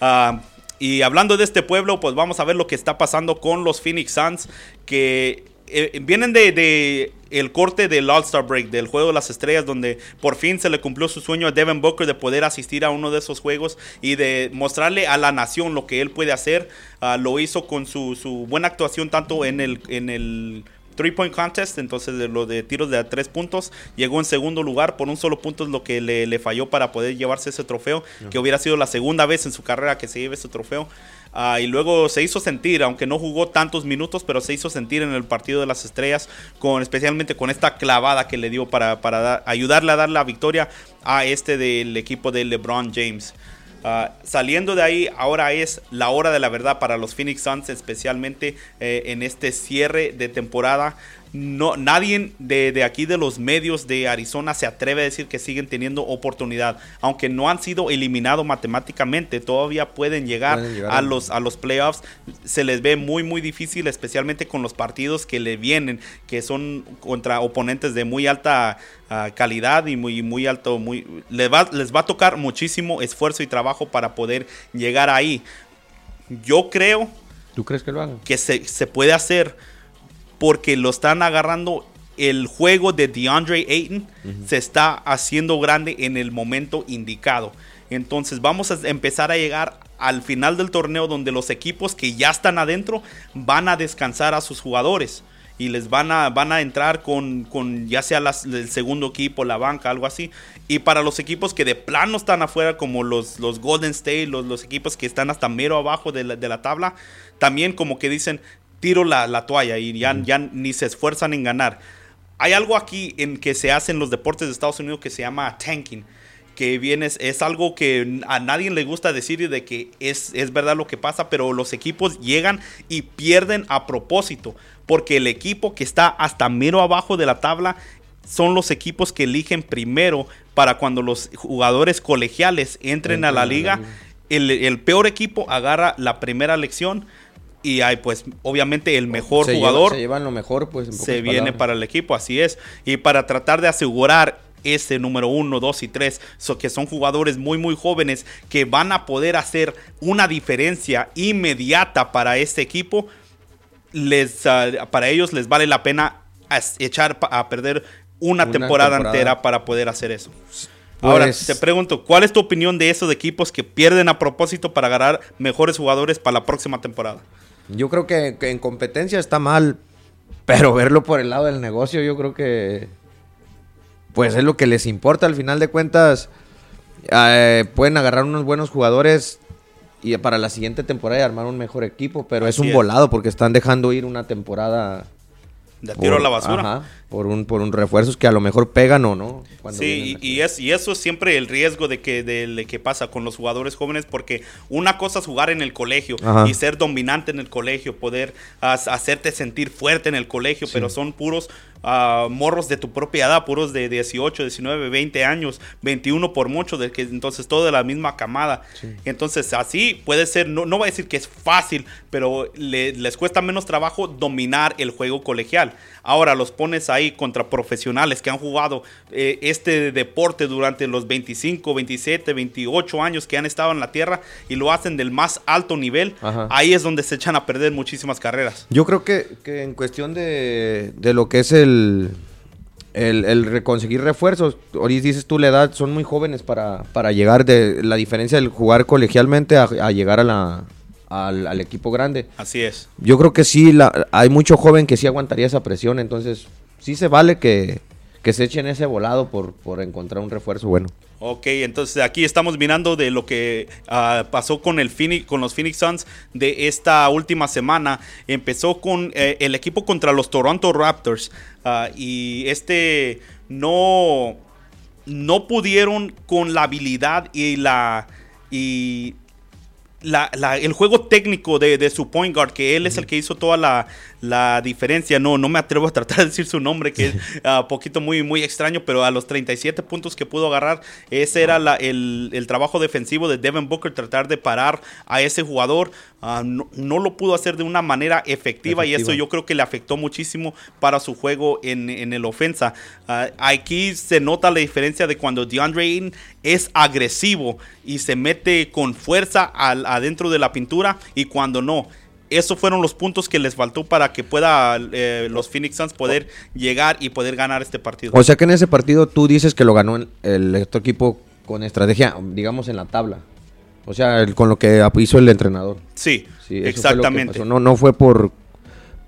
Ah, y hablando de este pueblo, pues vamos a ver lo que está pasando con los Phoenix Suns, que eh, vienen de, el corte del All-Star Break, del Juego de las Estrellas, donde por fin se le cumplió su sueño a Devin Booker de poder asistir a uno de esos juegos y de mostrarle a la nación lo que él puede hacer. Ah, lo hizo con su, su, buena actuación tanto en el, en el Three Point Contest, entonces de lo de tiros de a tres puntos, llegó en segundo lugar por un solo punto es lo que le, falló para poder llevarse ese trofeo, que hubiera sido la segunda vez en su carrera que se lleve ese trofeo. Ah, y luego se hizo sentir, aunque no jugó tantos minutos, pero se hizo sentir en el partido de las estrellas, con, especialmente con esta clavada que le dio para, para ayudarle a dar la victoria a este del equipo de LeBron James. Ah, saliendo de ahí, ahora es la hora de la verdad para los Phoenix Suns, especialmente eh, en este cierre de temporada no, nadie de, aquí de los medios de Arizona se atreve a decir que siguen teniendo oportunidad. Aunque no han sido eliminados matemáticamente, todavía pueden llegar, a, los, a los playoffs. Se les ve muy, muy difícil, especialmente con los partidos que le vienen, que son contra oponentes de muy alta ah, calidad y muy, muy alto. Muy, les, va, les va a tocar muchísimo esfuerzo y trabajo para poder llegar ahí. Yo creo. ¿Tú crees que lo hagan? Que se, se puede hacer porque lo están agarrando el juego de DeAndre Ayton se está haciendo grande en el momento indicado. Entonces vamos a empezar a llegar al final del torneo donde los equipos que ya están adentro van a descansar a sus jugadores y les van a, van a entrar con, con ya sea el segundo equipo, la banca, algo así. Y para los equipos que de plano están afuera, como los, los Golden State, los, los equipos que están hasta mero abajo de la, de la tabla, también como que dicen, tiro la, toalla y ya, ya ni se esfuerzan en ganar. Hay algo aquí en que se hace en los deportes de Estados Unidos que se llama tanking que viene, es algo que a nadie le gusta decir de que es, es verdad lo que pasa, pero los equipos llegan y pierden a propósito, porque el equipo que está hasta mero abajo de la tabla son los equipos que eligen primero para cuando los jugadores colegiales entren a la liga. El, el peor equipo agarra la primera elección y hay pues obviamente el mejor jugador se llevan lo mejor pues se viene para el equipo así es y para tratar de asegurar ese número uno, dos y tres, que son jugadores muy muy jóvenes que van a poder hacer una diferencia inmediata para este equipo les, ah, para ellos les vale la pena echar a perder una, temporada, entera para poder hacer eso. Ahora, pues te pregunto, ¿cuál es tu opinión de esos equipos que pierden a propósito para ganar mejores jugadores para la próxima temporada? Yo creo que, en competencia está mal, pero verlo por el lado del negocio, yo creo que pues es lo que les importa. Al final de cuentas, eh, pueden agarrar unos buenos jugadores y para la siguiente temporada y armar un mejor equipo, pero es un volado porque están dejando ir una temporada de tiro a la basura. Por un por un refuerzos que a lo mejor pegan o no. Sí, y, es, y eso es siempre el riesgo de que, de, que pasa con los jugadores jóvenes, porque una cosa es jugar en el colegio y ser dominante en el colegio, poder hacerte sentir fuerte en el colegio, pero son puros morros de tu propia edad, puros de 18, 19, 20 años, 21 por mucho, de que entonces todo de la misma camada. Entonces así puede ser, no, no voy a decir que es fácil, pero les cuesta menos trabajo dominar el juego colegial. Ahora los pones ahí contra profesionales que han jugado eh, este deporte durante los 25, 27, 28 años que han estado en la tierra y lo hacen del más alto nivel. Ahí es donde se echan a perder muchísimas carreras. Yo creo que, que en cuestión de, de lo que es el el, el, reconseguir refuerzos. Ahorita dices tú la edad, son muy jóvenes para, para llegar de la diferencia del jugar colegialmente a, llegar a la, al, equipo grande. Así es. Yo creo que sí, la, hay mucho joven que sí aguantaría esa presión, entonces sí se vale que, que se echen ese volado por, por encontrar un refuerzo bueno. Ok, entonces aquí estamos mirando de lo que ah, pasó con, el Phoenix, con los Phoenix Suns de esta última semana. Empezó con eh, el equipo contra los Toronto Raptors ah, y este no, no pudieron con la habilidad y la... Y el juego técnico de, de, su point guard, que él es el que hizo toda la, la diferencia. No, no me atrevo a tratar de decir su nombre, que es un ah, poquito muy, muy extraño, pero a los 37 puntos que pudo agarrar, ese era el, trabajo defensivo de Devin Booker, tratar de parar a ese jugador. Ah, no, lo pudo hacer de una manera efectiva, y eso yo creo que le afectó muchísimo para su juego en, en el ofensa. Ah, aquí se nota la diferencia de cuando DeAndre Ayton es agresivo y se mete con fuerza al, adentro de la pintura y cuando no esos fueron los puntos que les faltó para que pueda eh, los Phoenix Suns poder llegar y poder ganar este partido. O sea que en ese partido tú dices que lo ganó el, el equipo con estrategia, digamos en la tabla. O sea, con lo que hizo el entrenador. Sí, exactamente. No, no fue por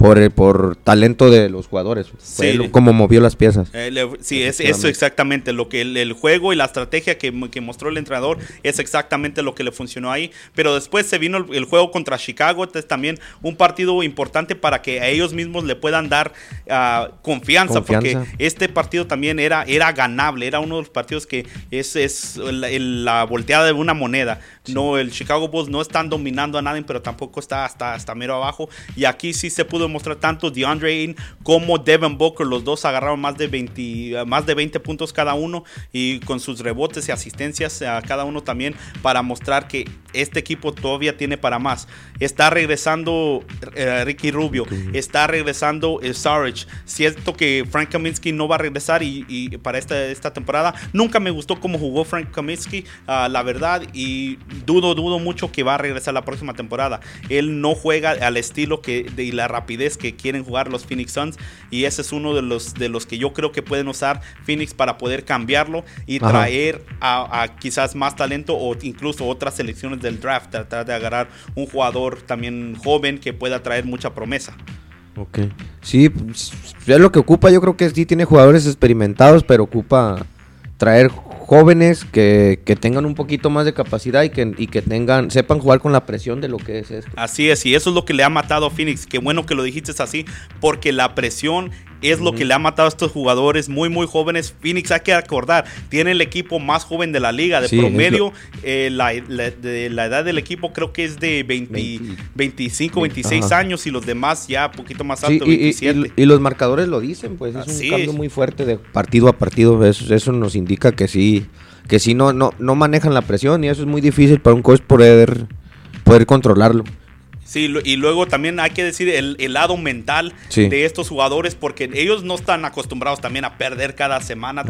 por, por talento de los jugadores. Fue como movió las piezas. Eh, sí, es eso exactamente. Lo que el, juego y la estrategia que, mostró el entrenador es exactamente lo que le funcionó ahí. Pero después se vino el, juego contra Chicago. Es también un partido importante para que a ellos mismos le puedan dar ah, confianza, Porque este partido también era, era ganable. Era uno de los partidos que es, es la, volteada de una moneda. No, el Chicago Bulls no están dominando a nadie, pero tampoco está hasta, hasta mero abajo. Y aquí sí se pudo mostrar tanto DeAndre Ayton como Devin Booker. Los dos agarraron más de 20, más de 20 puntos cada uno y con sus rebotes y asistencias a cada uno también para mostrar que este equipo todavía tiene para más. Está regresando eh, Ricky Rubio, está regresando eh, Sarge. Cierto que Frank Kaminsky no va a regresar y, para esta, esta temporada. Nunca me gustó cómo jugó Frank Kaminsky, ah, la verdad, y dudo, dudo mucho que va a regresar la próxima temporada. Él no juega al estilo que, de, y la rapidez que quieren jugar los Phoenix Suns y ese es uno de los, de los que yo creo que pueden usar Phoenix para poder cambiarlo y traer a, quizás más talento o incluso otras selecciones del draft, tratar de agarrar un jugador también joven que pueda traer mucha promesa. Ok. Sí, pues, es lo que ocupa. Yo creo que sí tiene jugadores experimentados, pero ocupa traer jóvenes que, tengan un poquito más de capacidad y que, y que tengan, sepan jugar con la presión de lo que es esto. Así es, y eso es lo que le ha matado a Phoenix. Qué bueno que lo dijiste así, porque la presión es lo que le ha matado a estos jugadores muy, muy jóvenes. Phoenix, hay que acordar, tiene el equipo más joven de la liga. De promedio, eh, la, de la edad del equipo creo que es de 25, 26 años y los demás ya un poquito más alto, y, 27. Y, los marcadores lo dicen, pues es un cambio muy fuerte de partido a partido. Eso, eso nos indica que sí, que sí no, no, no manejan la presión y eso es muy difícil para un coach poder, poder controlarlo. Sí, y luego también hay que decir el, lado mental de estos jugadores, porque ellos no están acostumbrados también a perder cada semana.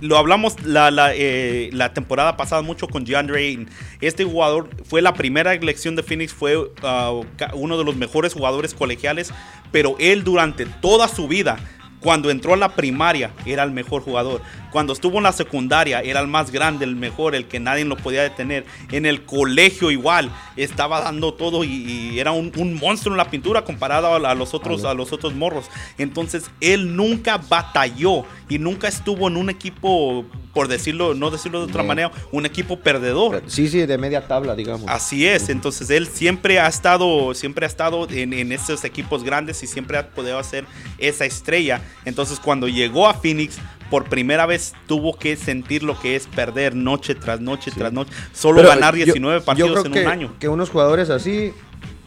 lo hablamos la, la, eh, la, temporada pasada mucho con DeAndre Este jugador fue la primera elección de Phoenix, fue uh, uno de los mejores jugadores colegiales, pero él durante toda su vida cuando entró a la primaria era el mejor jugador. Cuando estuvo en la secundaria era el más grande, el mejor, el que nadie lo podía detener. En el colegio igual estaba dando todo y, era un, monstruo en la pintura comparado a, los otros, a los otros morros. Entonces él nunca batalló y nunca estuvo en un equipo, por decirlo, no decirlo de otra manera, un equipo perdedor. Sí, sí, de media tabla, digamos. Así es. Entonces él siempre ha estado, siempre ha estado en, en esos equipos grandes y siempre ha podido ser esa estrella. Entonces cuando llegó a Phoenix por primera vez tuvo que sentir lo que es perder noche tras noche tras noche. Solo ganar 19 partidos en un año. Que unos jugadores así,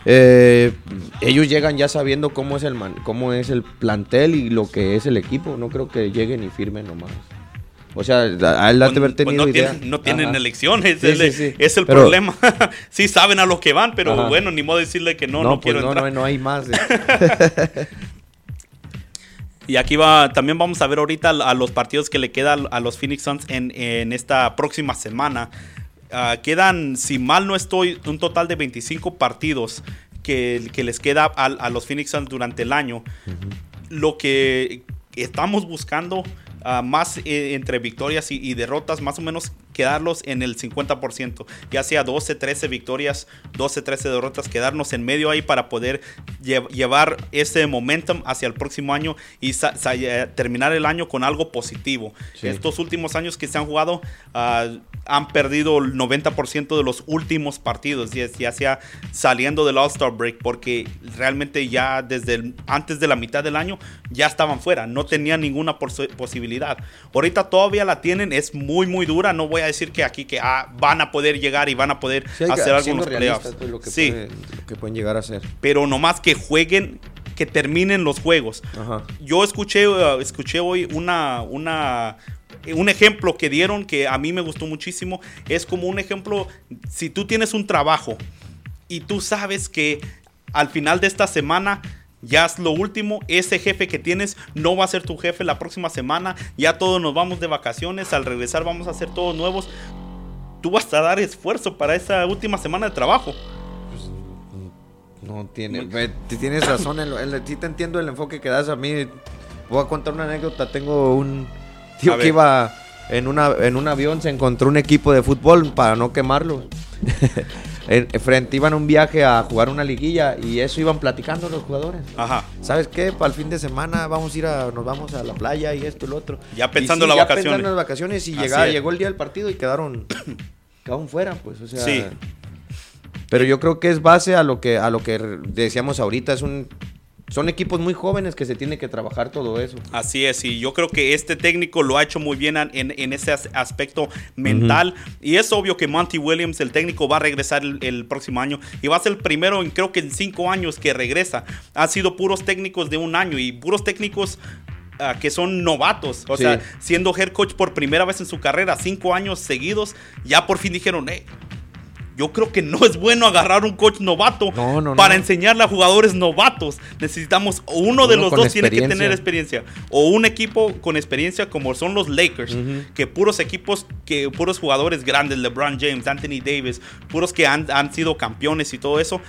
eh, ellos llegan ya sabiendo cómo es el man, cómo es el plantel y lo que es el equipo. No creo que lleguen y firmen nomás. O sea, al de haber tenido no, Tienen, no tienen elecciones, es, el problema. sí saben a lo que van, pero bueno, ni modo decirle que no, no, pues quiero entrar. No, no hay más. Y aquí va, también vamos a ver ahorita a los partidos que le quedan a los Phoenix Suns en, esta próxima semana. Ah, quedan, si mal no estoy, un total de 25 partidos que, les queda a, los Phoenix Suns durante el año. Lo que estamos buscando Ah, más eh, entre victorias y, derrotas, más o menos quedarlos en el 50%, ya sea 12, 13 victorias, 12, 13 derrotas, quedarnos en medio ahí para poder llevar ese momentum hacia el próximo año y eh, terminar el año con algo positivo. Estos últimos años que se han jugado ah, han perdido el 90% de los últimos partidos, ya sea saliendo del All-Star Break, porque realmente ya desde antes de la mitad del año ya estaban fuera, no tenían ninguna posibilidad Ahorita todavía la tienen, es muy, muy dura. No voy a decir que aquí que ah, van a poder llegar y van a poder hacer algunos playoffs. Pues, sí. que pueden llegar a hacer. Pero nomás que jueguen que terminen los juegos. Yo escuché, uh, escuché hoy una, una, un ejemplo que dieron que a mí me gustó muchísimo. Es como un ejemplo, si tú tienes un trabajo y tú sabes que al final de esta semana ya es lo último, ese jefe que tienes no va a ser tu jefe la próxima semana, ya todos nos vamos de vacaciones, al regresar vamos a hacer todos nuevos. Tú vas a dar esfuerzo para esa última semana de trabajo. Pues, no tiene, tienes razón, en, sí te entiendo el enfoque que das a mí. Voy a contar una anécdota, tengo un tío que iba en, una, en un avión, se encontró un equipo de fútbol para no quemarlo. frente iban a un viaje a jugar una liguilla y eso iban platicando los jugadores. Ajá. ¿Sabes qué? Para el fin de semana vamos a ir a, nos vamos a la playa y esto y lo otro. Ya pensando en las vacaciones. Pensando en las vacaciones y llegó el día del partido y quedaron, quedaron fuera, pues, o sea. Sí. Pero yo creo que es base a lo que, a lo que decíamos ahorita, es un son equipos muy jóvenes que se tiene que trabajar todo eso. Así es, y yo creo que este técnico lo ha hecho muy bien en, ese aspecto mental. Y es obvio que Monty Williams, el técnico, va a regresar el, próximo año y va a ser el primero, en, creo que en cinco años que regresa. Han sido puros técnicos de un año y puros técnicos ah, que son novatos. O sea, siendo head coach por primera vez en su carrera, cinco años seguidos, ya por fin dijeron, hey, yo creo que no es bueno agarrar un coach novato para enseñarle a jugadores novatos. Necesitamos uno, de los dos tiene que tener experiencia. O un equipo con experiencia como son los Lakers, que puros equipos que puros jugadores grandes, LeBron James, Anthony Davis, puros que han, sido campeones y todo eso.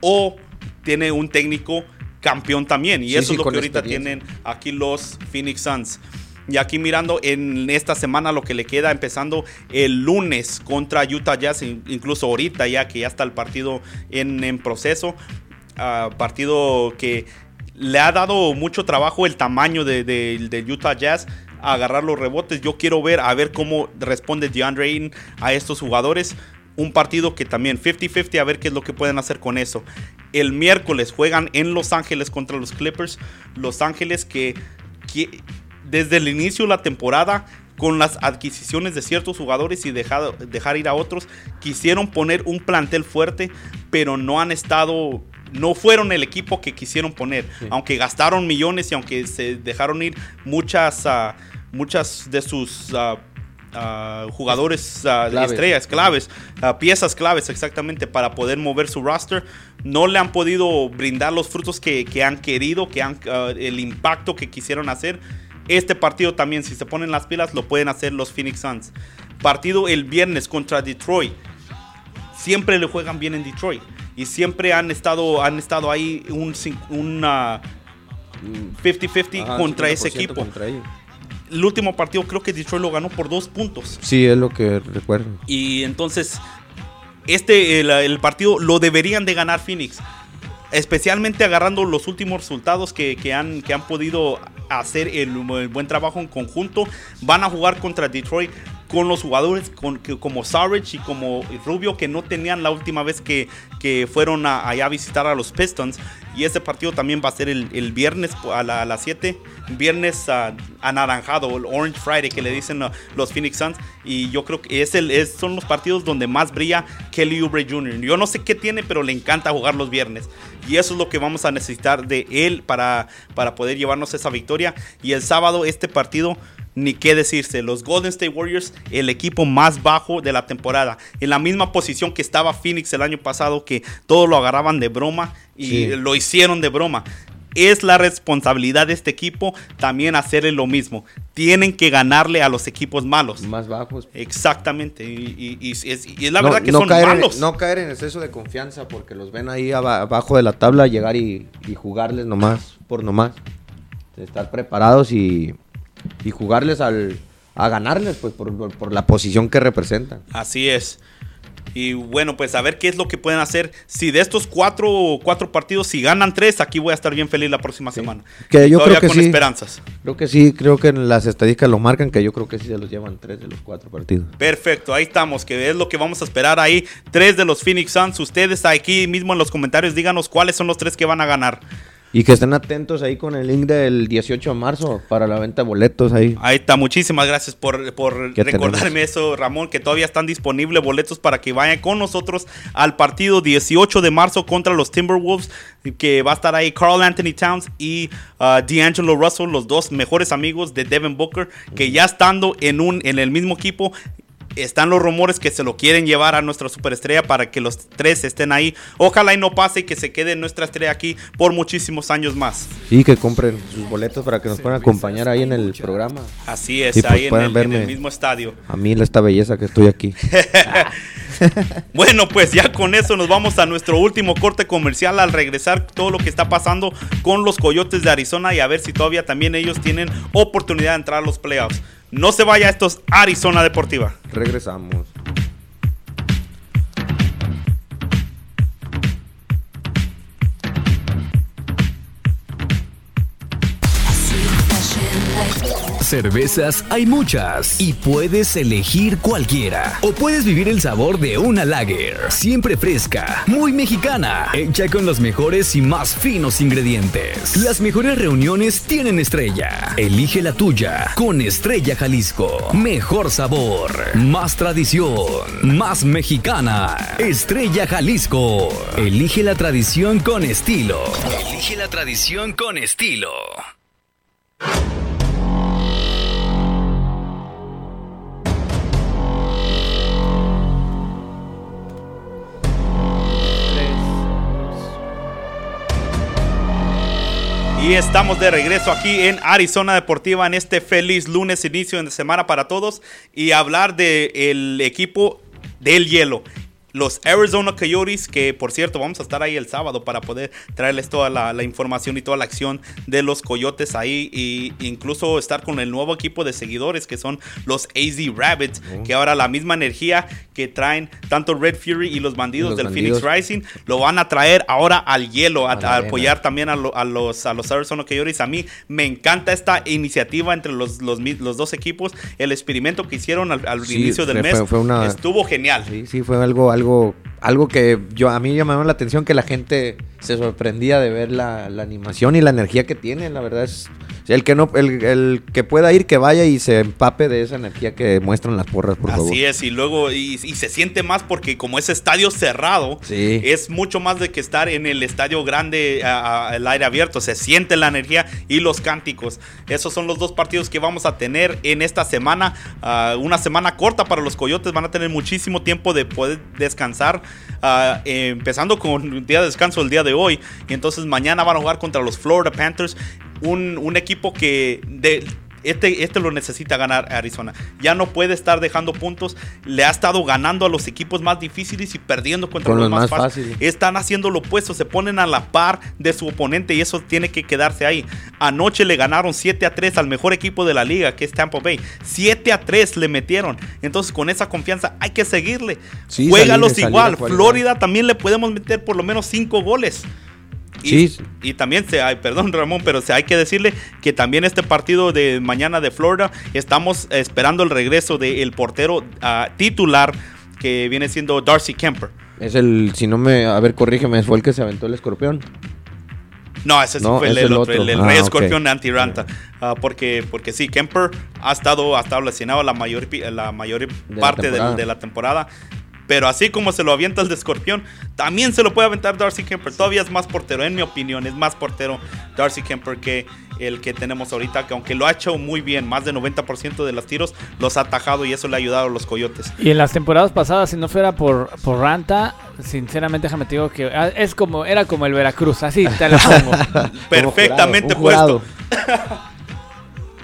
O tiene un técnico campeón también. Y eso es lo que ahorita tienen aquí los Phoenix Suns. Y aquí mirando en esta semana lo que le queda, empezando el lunes contra Utah Jazz, incluso ahorita ya que ya está el partido en, proceso. Ah, partido que le ha dado mucho trabajo el tamaño de, Utah Jazz agarrar los rebotes. Yo quiero ver a ver cómo responde DeAndre Ayton a estos jugadores. Un partido que también 50-50 a ver qué es lo que pueden hacer con eso. El miércoles juegan en Los Ángeles contra los Clippers. Los Ángeles que desde el inicio de la temporada con las adquisiciones de ciertos jugadores y dejar ir a otros, quisieron poner un plantel fuerte, pero no han estado, no fueron el equipo que quisieron poner, aunque gastaron millones y aunque se dejaron ir muchas, ah, muchas de sus ah, ah, jugadores estrellas, claves, piezas claves exactamente para poder mover su roster, no le han podido brindar los frutos que, han querido, que han, el impacto que quisieron hacer Este partido también, si se ponen las pilas, lo pueden hacer los Phoenix Suns. Partido el viernes contra Detroit. Siempre le juegan bien en Detroit. Y siempre han estado, han estado ahí un 50-50 contra ese equipo. el último partido creo que Detroit lo ganó por dos puntos. Sí, es lo que recuerdo. Y entonces, este, el, partido lo deberían de ganar Phoenix. Especialmente agarrando los últimos resultados que, han, que han podido hacer el, buen trabajo en conjunto. Van a jugar contra Detroit con los jugadores con, como Sarich y como Rubio que no tenían la última vez que, que fueron allá a visitar a los Pistons. Y ese partido también va a ser el, el viernes a, las 7. Viernes anaranjado, el Orange Friday que le dicen los Phoenix Suns. Y yo creo que es el, es, son los partidos donde más brilla Kelly Oubre Jr. Yo no sé qué tiene, pero le encanta jugar los viernes. Y eso es lo que vamos a necesitar de él para, para poder llevarnos esa victoria. Y el sábado este partido ni qué decirse. Los Golden State Warriors, el equipo más bajo de la temporada. En la misma posición que estaba Phoenix el año pasado, que todos lo agarraban de broma y lo hicieron de broma. Es la responsabilidad de este equipo también hacerle lo mismo. Tienen que ganarle a los equipos malos. Más bajos. Exactamente. Y, es, la verdad que son malos. no caer en exceso de confianza porque los ven ahí abajo de la tabla llegar y, y jugarles nomás por nomás. Estar preparados y y jugarles al, a ganarles, pues por, la posición que representan. Así es. Y bueno, pues a ver qué es lo que pueden hacer. Si de estos cuatro, cuatro partidos, si ganan tres, aquí voy a estar bien feliz la próxima semana. Que yo creo que con esperanzas. Creo que sí, creo que las estadísticas lo marcan, que yo creo que sí se los llevan tres de los cuatro partidos. Perfecto, ahí estamos, que es lo que vamos a esperar ahí. Tres de los Phoenix Suns. Ustedes aquí mismo en los comentarios díganos cuáles son los tres que van a ganar. Y que estén atentos ahí con el link del 18 de marzo para la venta de boletos ahí. Ahí está, muchísimas gracias por, recordarme eso, Ramón, que todavía están disponibles boletos para que vayan con nosotros al partido 18 de marzo contra los Timberwolves, que va a estar ahí Carl Anthony Towns y uh, D'Angelo Russell, los dos mejores amigos de Devin Booker, que ya estando en, un, en el mismo equipo están los rumores que se lo quieren llevar a nuestra superestrella para que los tres estén ahí. Ojalá y no pase y que se quede nuestra estrella aquí por muchísimos años más. Y que compren sus boletos para que nos puedan acompañar ahí en el programa. Así es, pues ahí en, el, mismo estadio. A mí esta belleza que estoy aquí. bueno, pues ya con eso nos vamos a nuestro último corte comercial al regresar todo lo que está pasando con los Coyotes de Arizona y a ver si todavía también ellos tienen oportunidad de entrar a los playoffs. No se vaya, esto es Arizona Deportiva. Regresamos. Cervezas hay muchas y puedes elegir cualquiera. O puedes vivir el sabor de una lager, siempre fresca, muy mexicana, hecha con los mejores y más finos ingredientes. Las mejores reuniones tienen estrella. Elige la tuya con Estrella Jalisco. Mejor sabor, más tradición, más mexicana. Estrella Jalisco. Elige la tradición con estilo. Elige la tradición con estilo. Y estamos de regreso aquí en Arizona Deportiva en este feliz lunes, inicio de semana para todos y hablar del equipo del hielo los Arizona Coyotes, que por cierto vamos a estar ahí el sábado para poder traerles toda la, información y toda la acción de los Coyotes ahí e incluso estar con el nuevo equipo de seguidores que son los AZ Rabbits, oh. que ahora la misma energía que traen tanto Red Fury y los bandidos del Phoenix Rising lo van a traer ahora al hielo, a, apoyar también a, los, a los Arizona Coyotes. A mí me encanta esta iniciativa entre los, los, dos equipos, el experimento que hicieron al, inicio del mes estuvo genial. Sí, sí, fue algo, algo algo, que yo a mí llamaba la atención que la gente se sorprendía de ver la, la animación y la energía que tiene, la verdad es el que no, el, que pueda ir, que vaya y se empape de esa energía que muestran las porras, por favor. Así es, y luego, y, se siente más porque como es estadio cerrado, es mucho más de que estar en el estadio grande al aire abierto. Se siente la energía y los cánticos. Esos son los dos partidos que vamos a tener en esta semana. Ah, una semana corta para los Coyotes, van a tener muchísimo tiempo de poder descansar. Ah, empezando con un día de descanso el día de hoy. Y entonces mañana van a jugar contra los Florida Panthers un, equipo que Este, este lo necesita ganar Arizona. Ya no puede estar dejando puntos. Le ha estado ganando a los equipos más difíciles y perdiendo contra los, más, fáciles. Están haciendo lo opuesto, se ponen a la par de su oponente y eso tiene que quedarse ahí. Anoche le ganaron 7 a 3 al mejor equipo de la liga, que es Tampa Bay. 7 a 3 le metieron. Entonces, con esa confianza hay que seguirle. Sí, Juégalos igual. Florida también le podemos meter por lo menos 5 goles. Y, también, se, hay, perdón Ramón, pero se, hay que decirle que también este partido de mañana de Florida estamos esperando el regreso del portero ah, titular que viene siendo Darcy Kemper. Es el, si no me, a ver, corrígeme, fue el que se aventó el escorpión. No, ese sí fue el, otro, el, Rey ah, Escorpión anti-Ranta. Ah, porque, porque sí, Kemper ha estado, ha estado lesionado la mayor, la mayor parte de la temporada. Pero así como se lo avienta el de Escorpión, también se lo puede aventar Darcy Kemper. Todavía es más portero, en mi opinión, es más portero Darcy Kemper que el que tenemos ahorita, que aunque lo ha hecho muy bien, más del 90% de los tiros los ha atajado y eso le ha ayudado a los Coyotes. Y en las temporadas pasadas, si no fuera por, por Ranta, sinceramente déjame te digo que ah, es como, era como el Veracruz, así te lo pongo. Perfectamente puesto.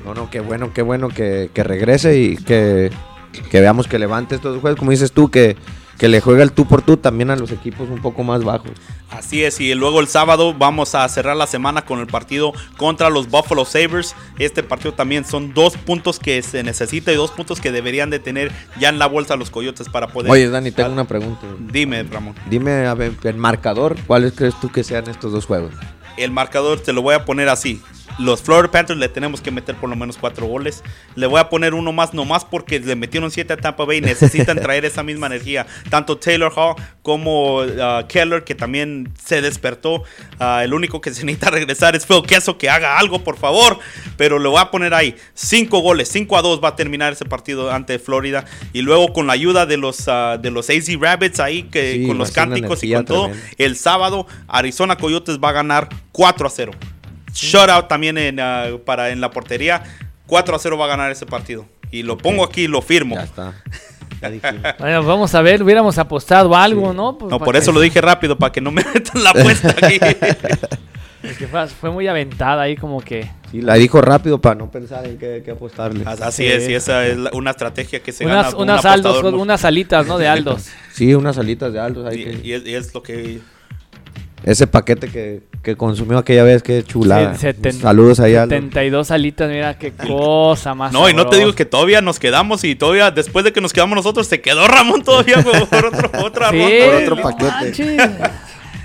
no, no, qué bueno, qué bueno que, que regrese y que que veamos que levante estos juegos, como dices tú, que, que le juega el tú por tú también a los equipos un poco más bajos. Así es, y luego el sábado vamos a cerrar la semana con el partido contra los Buffalo Sabres. Este partido también son dos puntos que se necesita y dos puntos que deberían de tener ya en la bolsa los Coyotes para poder... Oye, Dani, tengo una pregunta. Dime, Ramón. Dime, a ver, el marcador, ¿cuáles crees tú que sean estos dos juegos? El marcador te lo voy a poner así los Florida Panthers le tenemos que meter por lo menos cuatro goles. Le voy a poner uno más, nomás porque le metieron siete a Tampa Bay. Necesitan traer esa misma energía. Tanto Taylor Hall como uh, Keller, que también se despertó. Uh, el único que se necesita regresar es Phil Queso, que haga algo, por favor. Pero le voy a poner ahí cinco goles. 5 a 2 va a terminar ese partido ante Florida. Y luego con la ayuda de los, uh, de los AZ Rabbits ahí, que con los cánticos y con todo, el sábado Arizona Coyotes va a ganar 4 a 0 shutout también en, ah, para, en la portería. 4 a 0 va a ganar ese partido. Y lo pongo aquí, lo firmo. Ya está. bueno, vamos a ver, hubiéramos apostado algo, ¿no? Pues no, por eso lo dije rápido, para que no me metan la apuesta aquí. Es que fue, muy aventada ahí como que... Sí, la dijo rápido para no pensar en qué, apostarle. Así es, y esa es una estrategia que se unas, gana. Unas, aldos, unas alitas, ¿no? De Aldos. sí, unas alitas de Aldos. y, es, lo que ese paquete que, que consumió aquella vez, que chulada. Saludos ahí 72 alitas, mira qué cosa más. No, y no te digo que todavía nos quedamos y todavía después de que nos quedamos nosotros se quedó Ramón todavía por otro, otra sí, por otro paquete.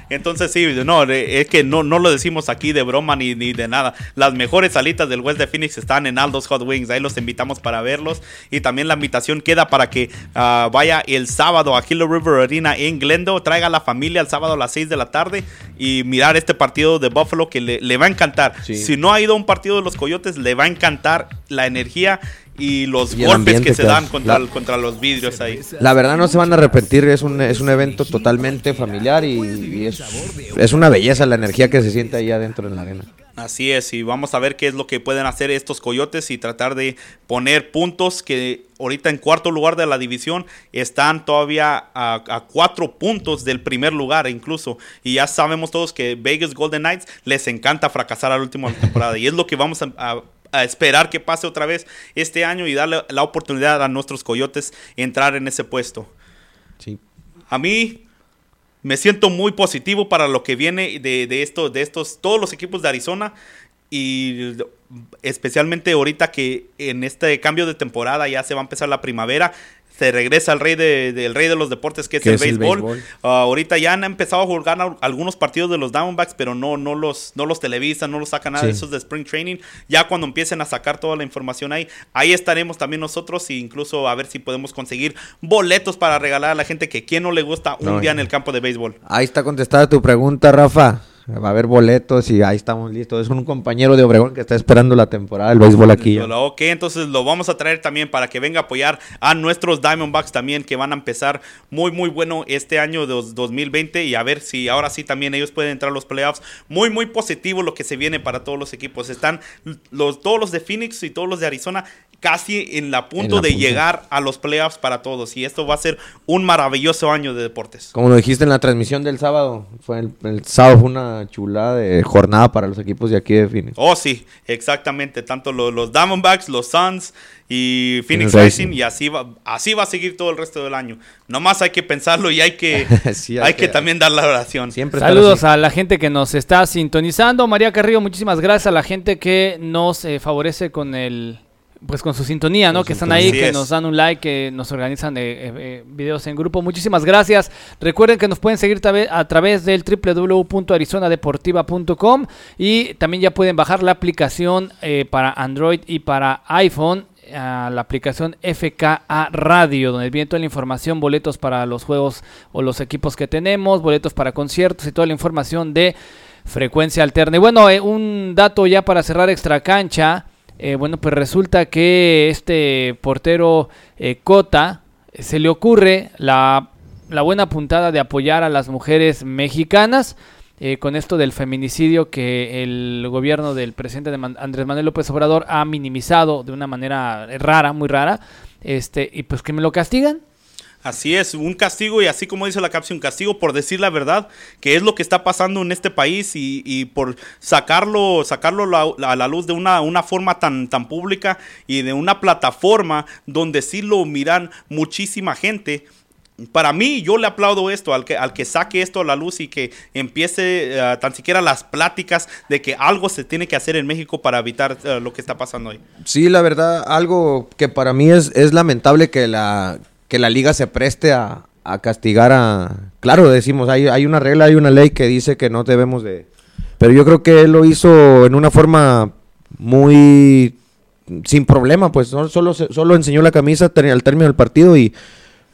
Entonces sí, no, es que no, no lo decimos aquí de broma ni, ni de nada. Las mejores salitas del West de Phoenix están en Aldos Hot Wings. Ahí los invitamos para verlos. Y también la invitación queda para que ah, vaya el sábado a Kilo River Arena en Glendo. Traiga a la familia el sábado a las 6 de la tarde y mirar este partido de Buffalo que le, va a encantar. Si no ha ido a un partido de los Coyotes, le va a encantar la energía y los golpes que se dan contra, contra, los vidrios ahí. La verdad no se van a arrepentir, es un, es un evento totalmente familiar y, es, es, una belleza la energía que se siente ahí adentro en la arena. Así es, y vamos a ver qué es lo que pueden hacer estos coyotes y tratar de poner puntos que ahorita en cuarto lugar de la división están todavía a, cuatro puntos del primer lugar incluso. Y ya sabemos todos que Vegas Golden Knights les encanta fracasar al último temporada y es lo que vamos a a esperar que pase otra vez este año y darle la oportunidad a nuestros coyotes entrar en ese puesto. Sí. A mí me siento muy positivo para lo que viene de, de, esto, de estos, todos los equipos de Arizona y especialmente ahorita que en este cambio de temporada ya se va a empezar la primavera se regresa al rey de, rey de los deportes que es, el, béisbol. Ah, ahorita ya han empezado a jugar algunos partidos de los Downbacks, pero no, no, los, no los televisan, no los sacan nada de esos de Spring Training. Ya cuando empiecen a sacar toda la información ahí, ahí estaremos también nosotros e incluso a ver si podemos conseguir boletos para regalar a la gente que quien no le gusta un día en el campo de béisbol. Ahí está contestada tu pregunta, Rafa. Va a haber boletos y ahí estamos listos. Es un compañero de Obregón que está esperando la temporada del béisbol aquí. Ok, entonces lo vamos a traer también para que venga a apoyar a nuestros Diamondbacks también que van a empezar muy muy bueno este año de 2020 y a ver si ahora sí también ellos pueden entrar a los playoffs. Muy muy positivo lo que se viene para todos los equipos. Están los, todos los de Phoenix y todos los de Arizona casi en la punto de llegar a los playoffs para todos y esto va a ser un maravilloso año de deportes. Como lo dijiste en la transmisión del sábado, fue el sábado fue una una chulada de jornada para los equipos de aquí de Phoenix. Oh, sí, exactamente. Tanto los, los Diamondbacks, los Suns y Phoenix Racing, y así va, así va a seguir todo el resto del año. Nomás hay que pensarlo y hay que, hay, que, también dar la oración. Siempre Saludos a la gente que nos está sintonizando. María Carrillo, muchísimas gracias a la gente que nos eh, favorece con el pues con su sintonía, ¿no? que están ahí, que nos dan un like, que nos organizan de, eh, eh, videos en grupo. Muchísimas gracias. Recuerden que nos pueden seguir a través del www.arizonadeportiva.com y también ya pueden bajar la aplicación eh, para Android y para iPhone a la aplicación FKA Radio, donde viene toda la información, boletos para los juegos o los equipos que tenemos, boletos para conciertos y toda la información de frecuencia alterna. Y bueno, un dato ya para cerrar extra cancha. Eh, bueno, pues resulta que este portero eh, Cota se le ocurre la, buena puntada de apoyar a las mujeres mexicanas. Eh, con esto del feminicidio que el gobierno del presidente Andrés Manuel López Obrador ha minimizado de una manera rara, muy rara, este, y pues que me lo castigan, Así es, un castigo y así como dice la capción, un castigo por decir la verdad, que es lo que está pasando en este país y, por sacarlo, sacarlo a la luz de una, una, forma tan, tan pública y de una plataforma donde sí lo miran muchísima gente. Para mí, yo le aplaudo esto, al que, al que saque esto a la luz y que empiece uh, tan siquiera las pláticas de que algo se tiene que hacer en México para evitar uh, lo que está pasando hoy. Sí, la verdad, algo que para mí es, es lamentable que la, que la liga se preste a, castigar a... Claro, decimos, hay, hay una regla, hay una ley que dice que no debemos de... Pero yo creo que él lo hizo en una forma muy sin problema, pues solo, solo enseñó la camisa al término del partido y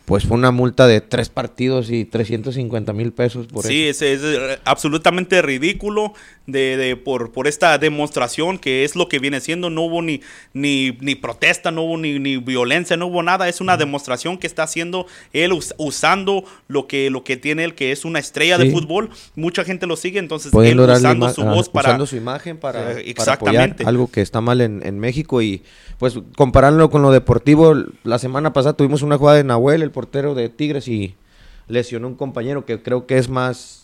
pues fue una multa de tres partidos y 350 mil pesos por sí, eso. Sí, es, es, absolutamente ridículo de, de, por, por esta demostración que es lo que viene siendo. No hubo ni, ni, ni protesta, no hubo ni, ni, violencia, no hubo nada. Es una demostración que está haciendo él usando lo que, lo que tiene él, que es una estrella de fútbol. Mucha gente lo sigue, entonces él usando su voz para... Usando su imagen para, exactamente. algo que está mal en, en México y pues comparándolo con lo deportivo, la semana pasada tuvimos una jugada de Nahuel, el portero de Tigres, y lesionó un compañero que creo que es más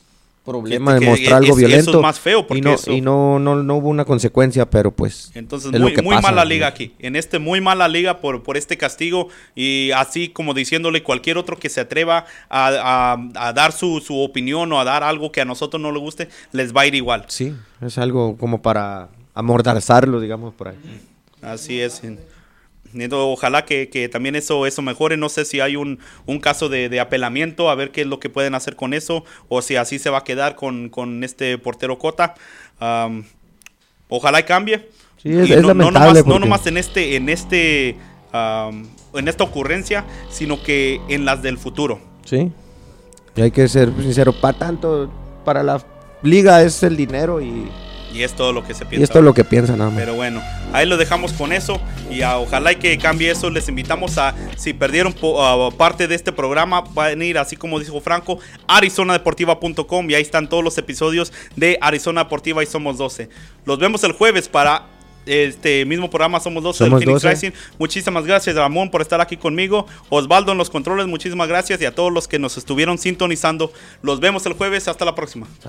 problema de mostrar algo violento. Eso es más feo porque y, no, no, no, hubo una consecuencia, pero pues. Entonces, muy, muy mala liga aquí. En este, muy mala liga por, por este castigo. Y así como diciéndole cualquier otro que se atreva a, a, dar su, su, opinión o a dar algo que a nosotros no le guste, les va a ir igual. Sí, es algo como para amordazarlo, digamos, por ahí. Así es. Ojalá que, también eso, eso mejore. No sé si hay un, caso de, apelamiento, a ver qué es lo que pueden hacer con eso, o si así se va a quedar con, este portero Cota. ojalá y cambie. no, nomás, en este, en este, en esta ocurrencia, sino que en las del futuro. Sí. Y hay que ser sincero, para tanto, para la liga es el dinero y y es todo lo que se piensa. Y es lo que piensan, nada Pero bueno, ahí lo dejamos con eso. Y ojalá y que cambie eso. Les invitamos a, si perdieron parte de este programa, van a ir, así como dijo Franco, arizonadeportiva.com. Y ahí están todos los episodios de Arizona Deportiva y Somos 12. Los vemos el jueves para este mismo programa Somos 12 del Phoenix Racing. Muchísimas gracias, Ramón, por estar aquí conmigo. Osvaldo en los controles, muchísimas gracias. Y a todos los que nos estuvieron sintonizando. Los vemos el jueves. Hasta la próxima.